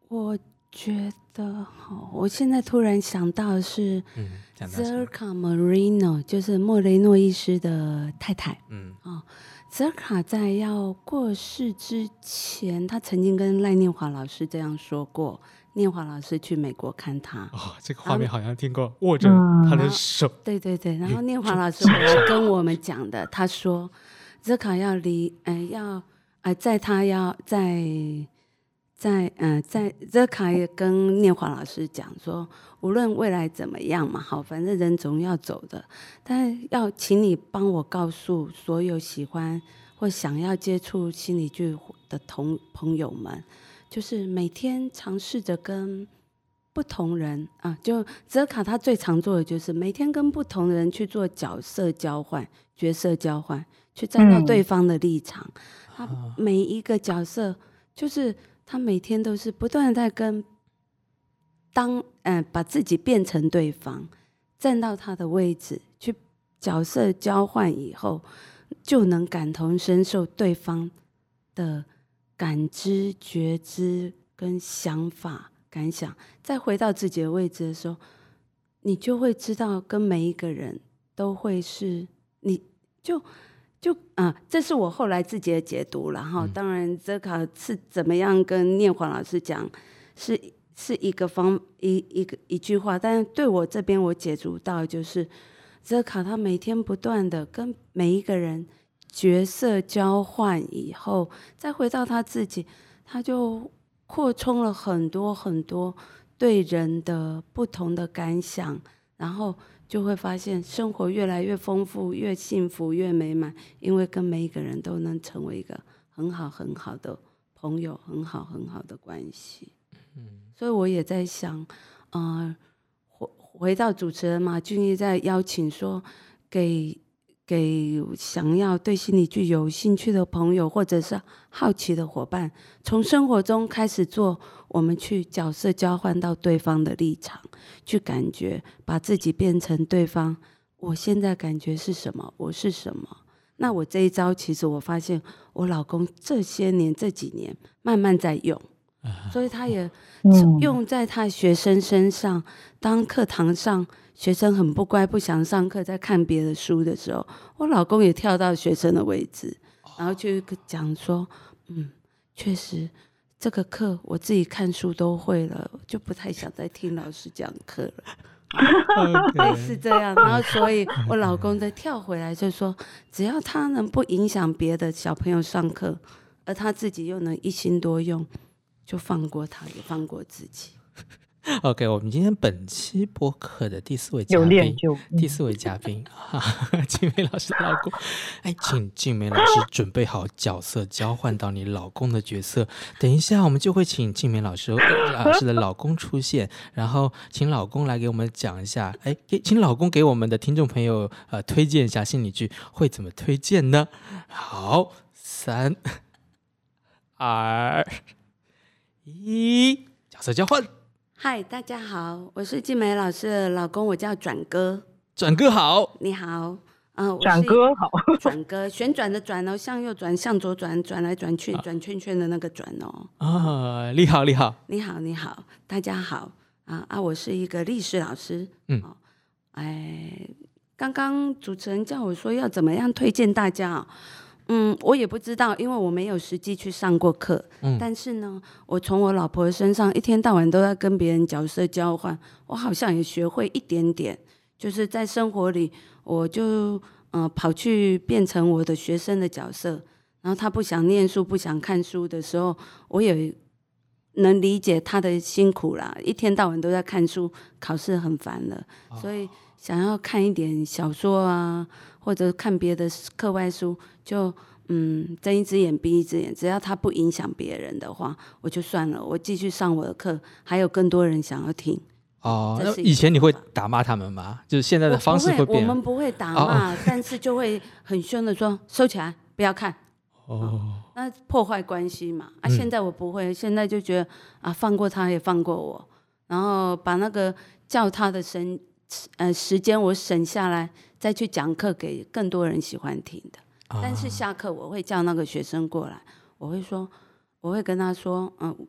我觉得，好，我现在突然想到的是嗯，Zerka Marino，就是莫雷诺医师的太太。嗯 Zerka 在要过世之前，他曾经跟赖念华老师这样说过。念华老师去美国看他，哦，这个画面好像听过，握着嗯他的手，对对对，然后念华老师跟我们讲的，他说泽卡要离，呃，要，呃，在他要在在，嗯、在泽卡也跟念华老师讲说，无论未来怎么样嘛，好，反正人总要走的，但要请你帮我告诉所有喜欢或想要接触心理剧的同朋友们，就是每天尝试着跟。不同人啊，就泽卡他最常做的就是每天跟不同的人去做角色交换、角色交换，去站到嗯对方的立场。他啊每一个角色，就是他每天都是不断的在跟当嗯、把自己变成对方，站到他的位置去角色交换以后，就能感同身受对方的感知、觉知跟想法、感想。再回到自己的位置的时候，你就会知道，跟每一个人都会是，你就就啊，这是我后来自己的解读了哈。嗯当然，泽卡是怎么样跟念华老师讲，是是一个方一一个一句话，但是对我这边我解读到就是，泽卡他每天不断的跟每一个人角色交换以后，再回到他自己，他就扩充了很多很多对人的不同的感想，然后就会发现生活越来越丰富、越幸福、越美满，因为跟每一个人都能成为一个很好很好的朋友，很好很好的关系。嗯所以我也在想，呃，回回到主持人马俊义在邀请说，给给想要对心理剧有兴趣的朋友，或者是好奇的伙伴，从生活中开始做，我们去角色交换到对方的立场，去感觉把自己变成对方。我现在感觉是什么？我是什么？那我这一招，其实我发现我老公这些年这几年慢慢在用，所以他也嗯用在他学生身上。当课堂上学生很不乖，不想上课，在看别的书的时候，我老公也跳到学生的位置，然后就讲说：“嗯，确实这个课我自己看书都会了，就不太想再听老师讲课了。”类似这样，然后所以我老公再跳回来就说，只要他能不影响别的小朋友上课，而他自己又能一心多用，就放过他，也放过自己。OK，我们今天本期播客的第四位嘉宾，第四位嘉宾，哈哈 静梅老师的老公，哎，请静梅老师准备好角色交换到你老公的角色。等一下，我们就会请静梅老师呃老师的老公出现，然后请老公来给我们讲一下，哎，给请老公给我们的听众朋友呃推荐一下心理剧，会怎么推荐呢？好，三、二、一，角色交换，嗨，大家好，我是静梅老师的老公，我叫转哥，转哥好。你好。嗯、我转哥好，转哥，旋转的转哦，向右转，向左转，转来转去，转圈圈的那个转哦。啊，你好，你好，你好，你好，大家好啊啊！我是一个历史老师，嗯哦，哎，刚刚主持人叫我说要怎么样推荐大家啊、嗯，我也不知道，因为我没有实际去上过课，嗯。但是呢，我从我老婆身上一天到晚都在跟别人角色交换，我好像也学会一点点，就是在生活里，我就呃跑去变成我的学生的角色，然后他不想念书、不想看书的时候，我也能理解他的辛苦啦，一天到晚都在看书，考试很烦了，所以想要看一点小说啊，或者看别的课外书，就嗯睁一只眼闭一只眼，只要他不影响别人的话，我就算了，我继续上我的课，还有更多人想要听。哦，那以前你会打骂他们吗？就是现在的方式会变，我变们不会打哦骂，但是就会很凶的说收起来，不要看。哦，那破坏关系嘛。啊，嗯现在我不会，现在就觉得啊，放过他也放过我，然后把那个叫他的时呃时间我省下来，再去讲课给更多人喜欢听的。但是啊下课我会叫那个学生过来，我会说，我会跟他说，嗯，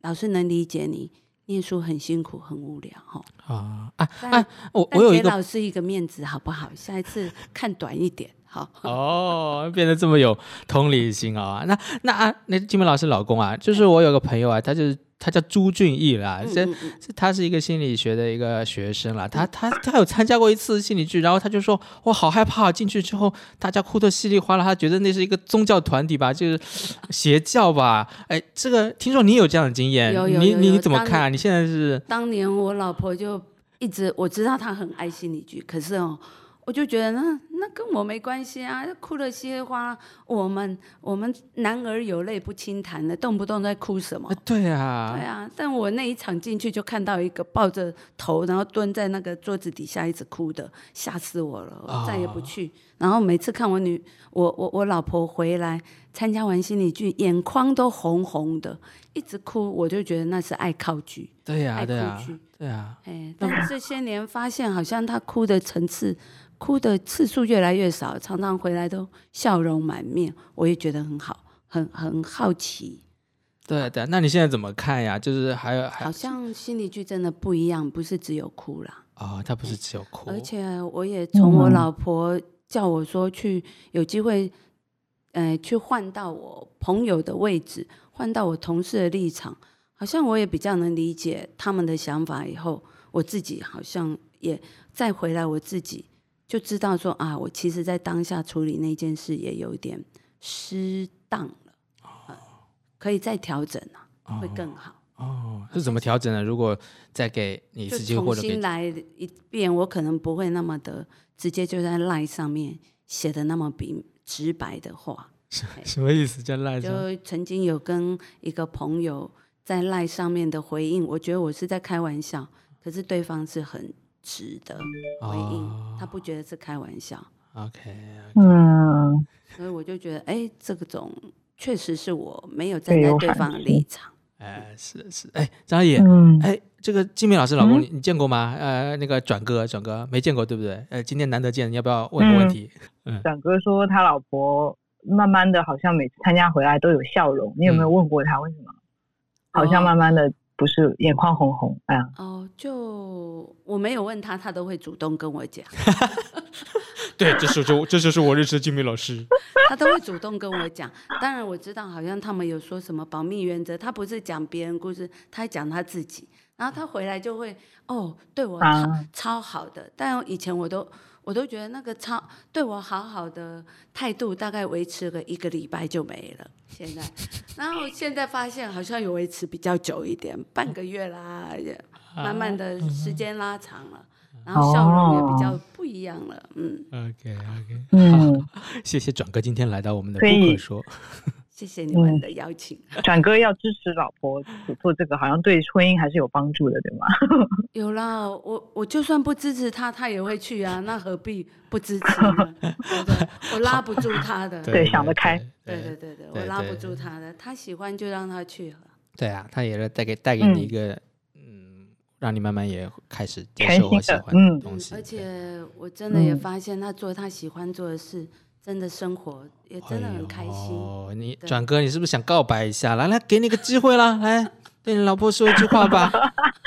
老师能理解你念书很辛苦很无聊哈，啊啊啊！我给我有一个老师一个面子好不好？下一次看短一点，好。哦，变得这么有同理心啊、那那啊，那金梅老师老公啊，就是我有个朋友啊，他就是他叫朱俊义啦，这、他是一个心理学的一个学生啦，他他他有参加过一次心理剧，然后他就说我好害怕，进去之后大家哭得稀里哗啦，他觉得那是一个宗教团体吧，就是邪教吧。哎，这个听说你有这样的经验，有有你你怎么看啊？你现在是当年我老婆就一直我知道她很爱心理剧，可是哦，我就觉得那那跟我没关系啊，哭得稀里哗啦。我们我们男儿有泪不轻弹的，动不动在哭什么啊？对啊，对啊，但我那一场进去就看到一个抱着头，然后蹲在那个桌子底下一直哭的，吓死我了，我再也不去。然后每次看我女我我我老婆回来参加完心理剧，眼眶都红红的，一直哭，我就觉得那是爱靠剧。对呀、爱对呀、对啊，哎，但这些年发现，好像他哭的层次、哭的次数越来越少，常常回来都笑容满面，我也觉得很好，很很好奇。对对。那你现在怎么看呀？就是还有好像心理剧真的不一样，不是只有哭啦。哦，他不是只有哭，而且我也从我嗯老婆叫我说去有机会，呃，去换到我朋友的位置，换到我同事的立场，好像我也比较能理解他们的想法。以后我自己好像也再回来，我自己就知道说啊，我其实在当下处理那件事也有点失当了，呃可以再调整啊，会更好。哦，是怎么调整呢？如果再给你一就次机会，重或者给新来一遍，我可能不会那么的直接就在 line 上面写的那么比直白的话。什么意思？叫赖上？就曾经有跟一个朋友在 line 上面的回应，我觉得我是在开玩笑，可是对方是很直的回应，哦他不觉得是开玩笑，OK，嗯，所以我就觉得，哎，这个种确实是我没有站在对方的立场。哎，是是，哎，张野，嗯，哎，这个金明老师老公，嗯你你见过吗？呃，那个转哥，转哥没见过，对不对？呃，今天难得见，你要不要问个问题嗯转？哥说他老婆慢慢的好像每次参加回来都有笑容，你有没有问过他为什么？好像哦慢慢的不是眼眶红红，哎呀，哦，就我没有问他，他都会主动跟我讲。对，这是就这就是我认识的金明老师。他都会主动跟我讲。当然我知道，好像他们有说什么保密原则，他不是讲别人故事，他还讲他自己。然后他回来就会哦，对我超、啊超好的。但以前我都我都觉得那个超对我好好的态度，大概维持个一个礼拜就没了。现在，然后现在发现好像有维持比较久一点，半个月啦，也慢慢的时间拉长了。然后笑容也比较不一样了，嗯，OK OK，嗯，谢谢转哥今天来到我们的播客说。谢谢你们的邀请。展哥要支持老婆做这个，好像对婚姻还是有帮助的，对吗？有啦，我我就算不支持他，他也会去啊，那何必不支持呢？对？我拉不住他的，对想得开对对对对，我拉不住他的，他喜欢就让他去了。对啊，他也是带给带给你一个嗯，让你慢慢也开始接受我喜欢的东西。而且我真的也嗯发现，他做他喜欢做的事，真的生活也真的很开心。哦，你转哥，你是不是想告白一下？来来，给你个机会啦，来对你老婆说一句话吧。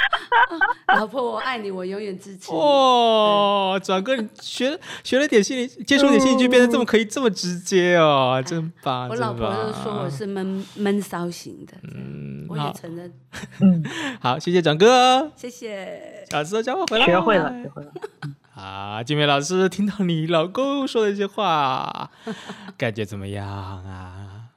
老婆，我爱你，我永远支持你。哦，转哥，你学学了点心理，接触点心理剧，变得这么可以这么直接哦，真棒！我老婆真棒就说我是闷闷骚型的，嗯，我也承认。嗯，好，谢谢转哥，谢谢。下次叫我回来。学会了，学会了。啊，金梅老师听到你老公说的一些话，感觉怎么样啊？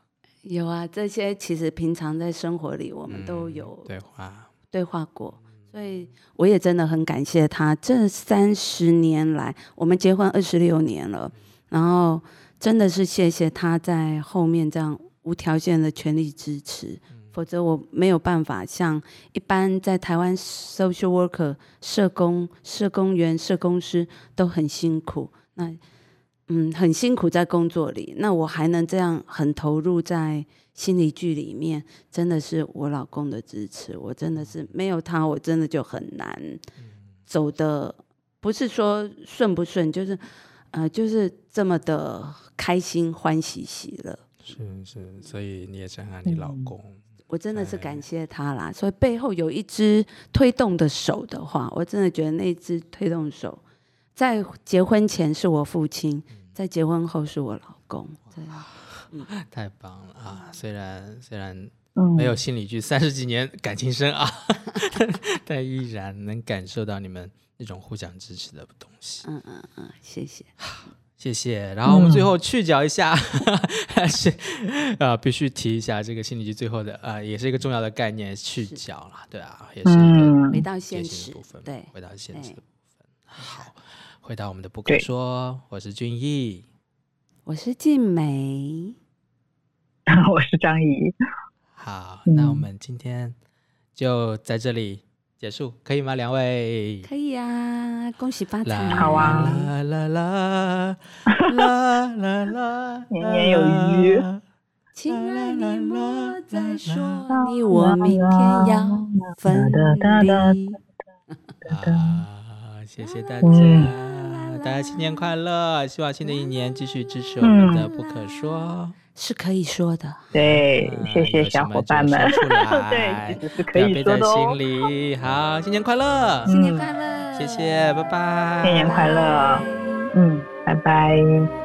有啊，这些其实平常在生活里我们都有对话，对话过，所以我也真的很感谢他。这三十年来，我们结婚二十六年了，然后真的是谢谢他在后面这样无条件的全力支持，否则我没有办法像一般在台湾 social worker 社工、社工员、社工师都很辛苦。那嗯很辛苦在工作里，那我还能这样很投入在心理剧里面，真的是我老公的支持。我真的是没有他，我真的就很难走的，不是说顺不顺，就是呃，就是这么的开心、欢喜、喜乐。是是，所以你也想想你老公。我真的是感谢他啦，所以背后有一只推动的手的话，我真的觉得那只推动手，在结婚前是我父亲，在结婚后是我老公。对，太棒了啊！虽然虽然嗯没有心理剧三十几年感情深啊，但依然能感受到你们那种互相支持的东西。嗯嗯嗯，谢谢。谢谢。然后我们最后去角一下，还 是啊，必须提一下这个心理剧最后的呃，也是一个重要的概念，去角了，对啊，也是一个嗯。回到现实的部分，，对，回到现实的部分。好，回到我们的不可对。说，我是俊逸。我是静梅，我是张怡，好，嗯。那我们今天就在这里结束，可以吗？两位？可以啊，恭喜发啦财！好啊啦啦啦 啦啦啦，年年有余亲爱的莫再说你我明天要分离。啊，谢谢大家，嗯大家新年快乐！希望新的一年继续支持我们的不可说。是可以说的，对嗯，谢谢小伙伴们 对，其实是不可以要背在说的哦心。里。好，新年快乐！新年快乐！谢谢，拜拜。新年快乐，嗯，拜拜。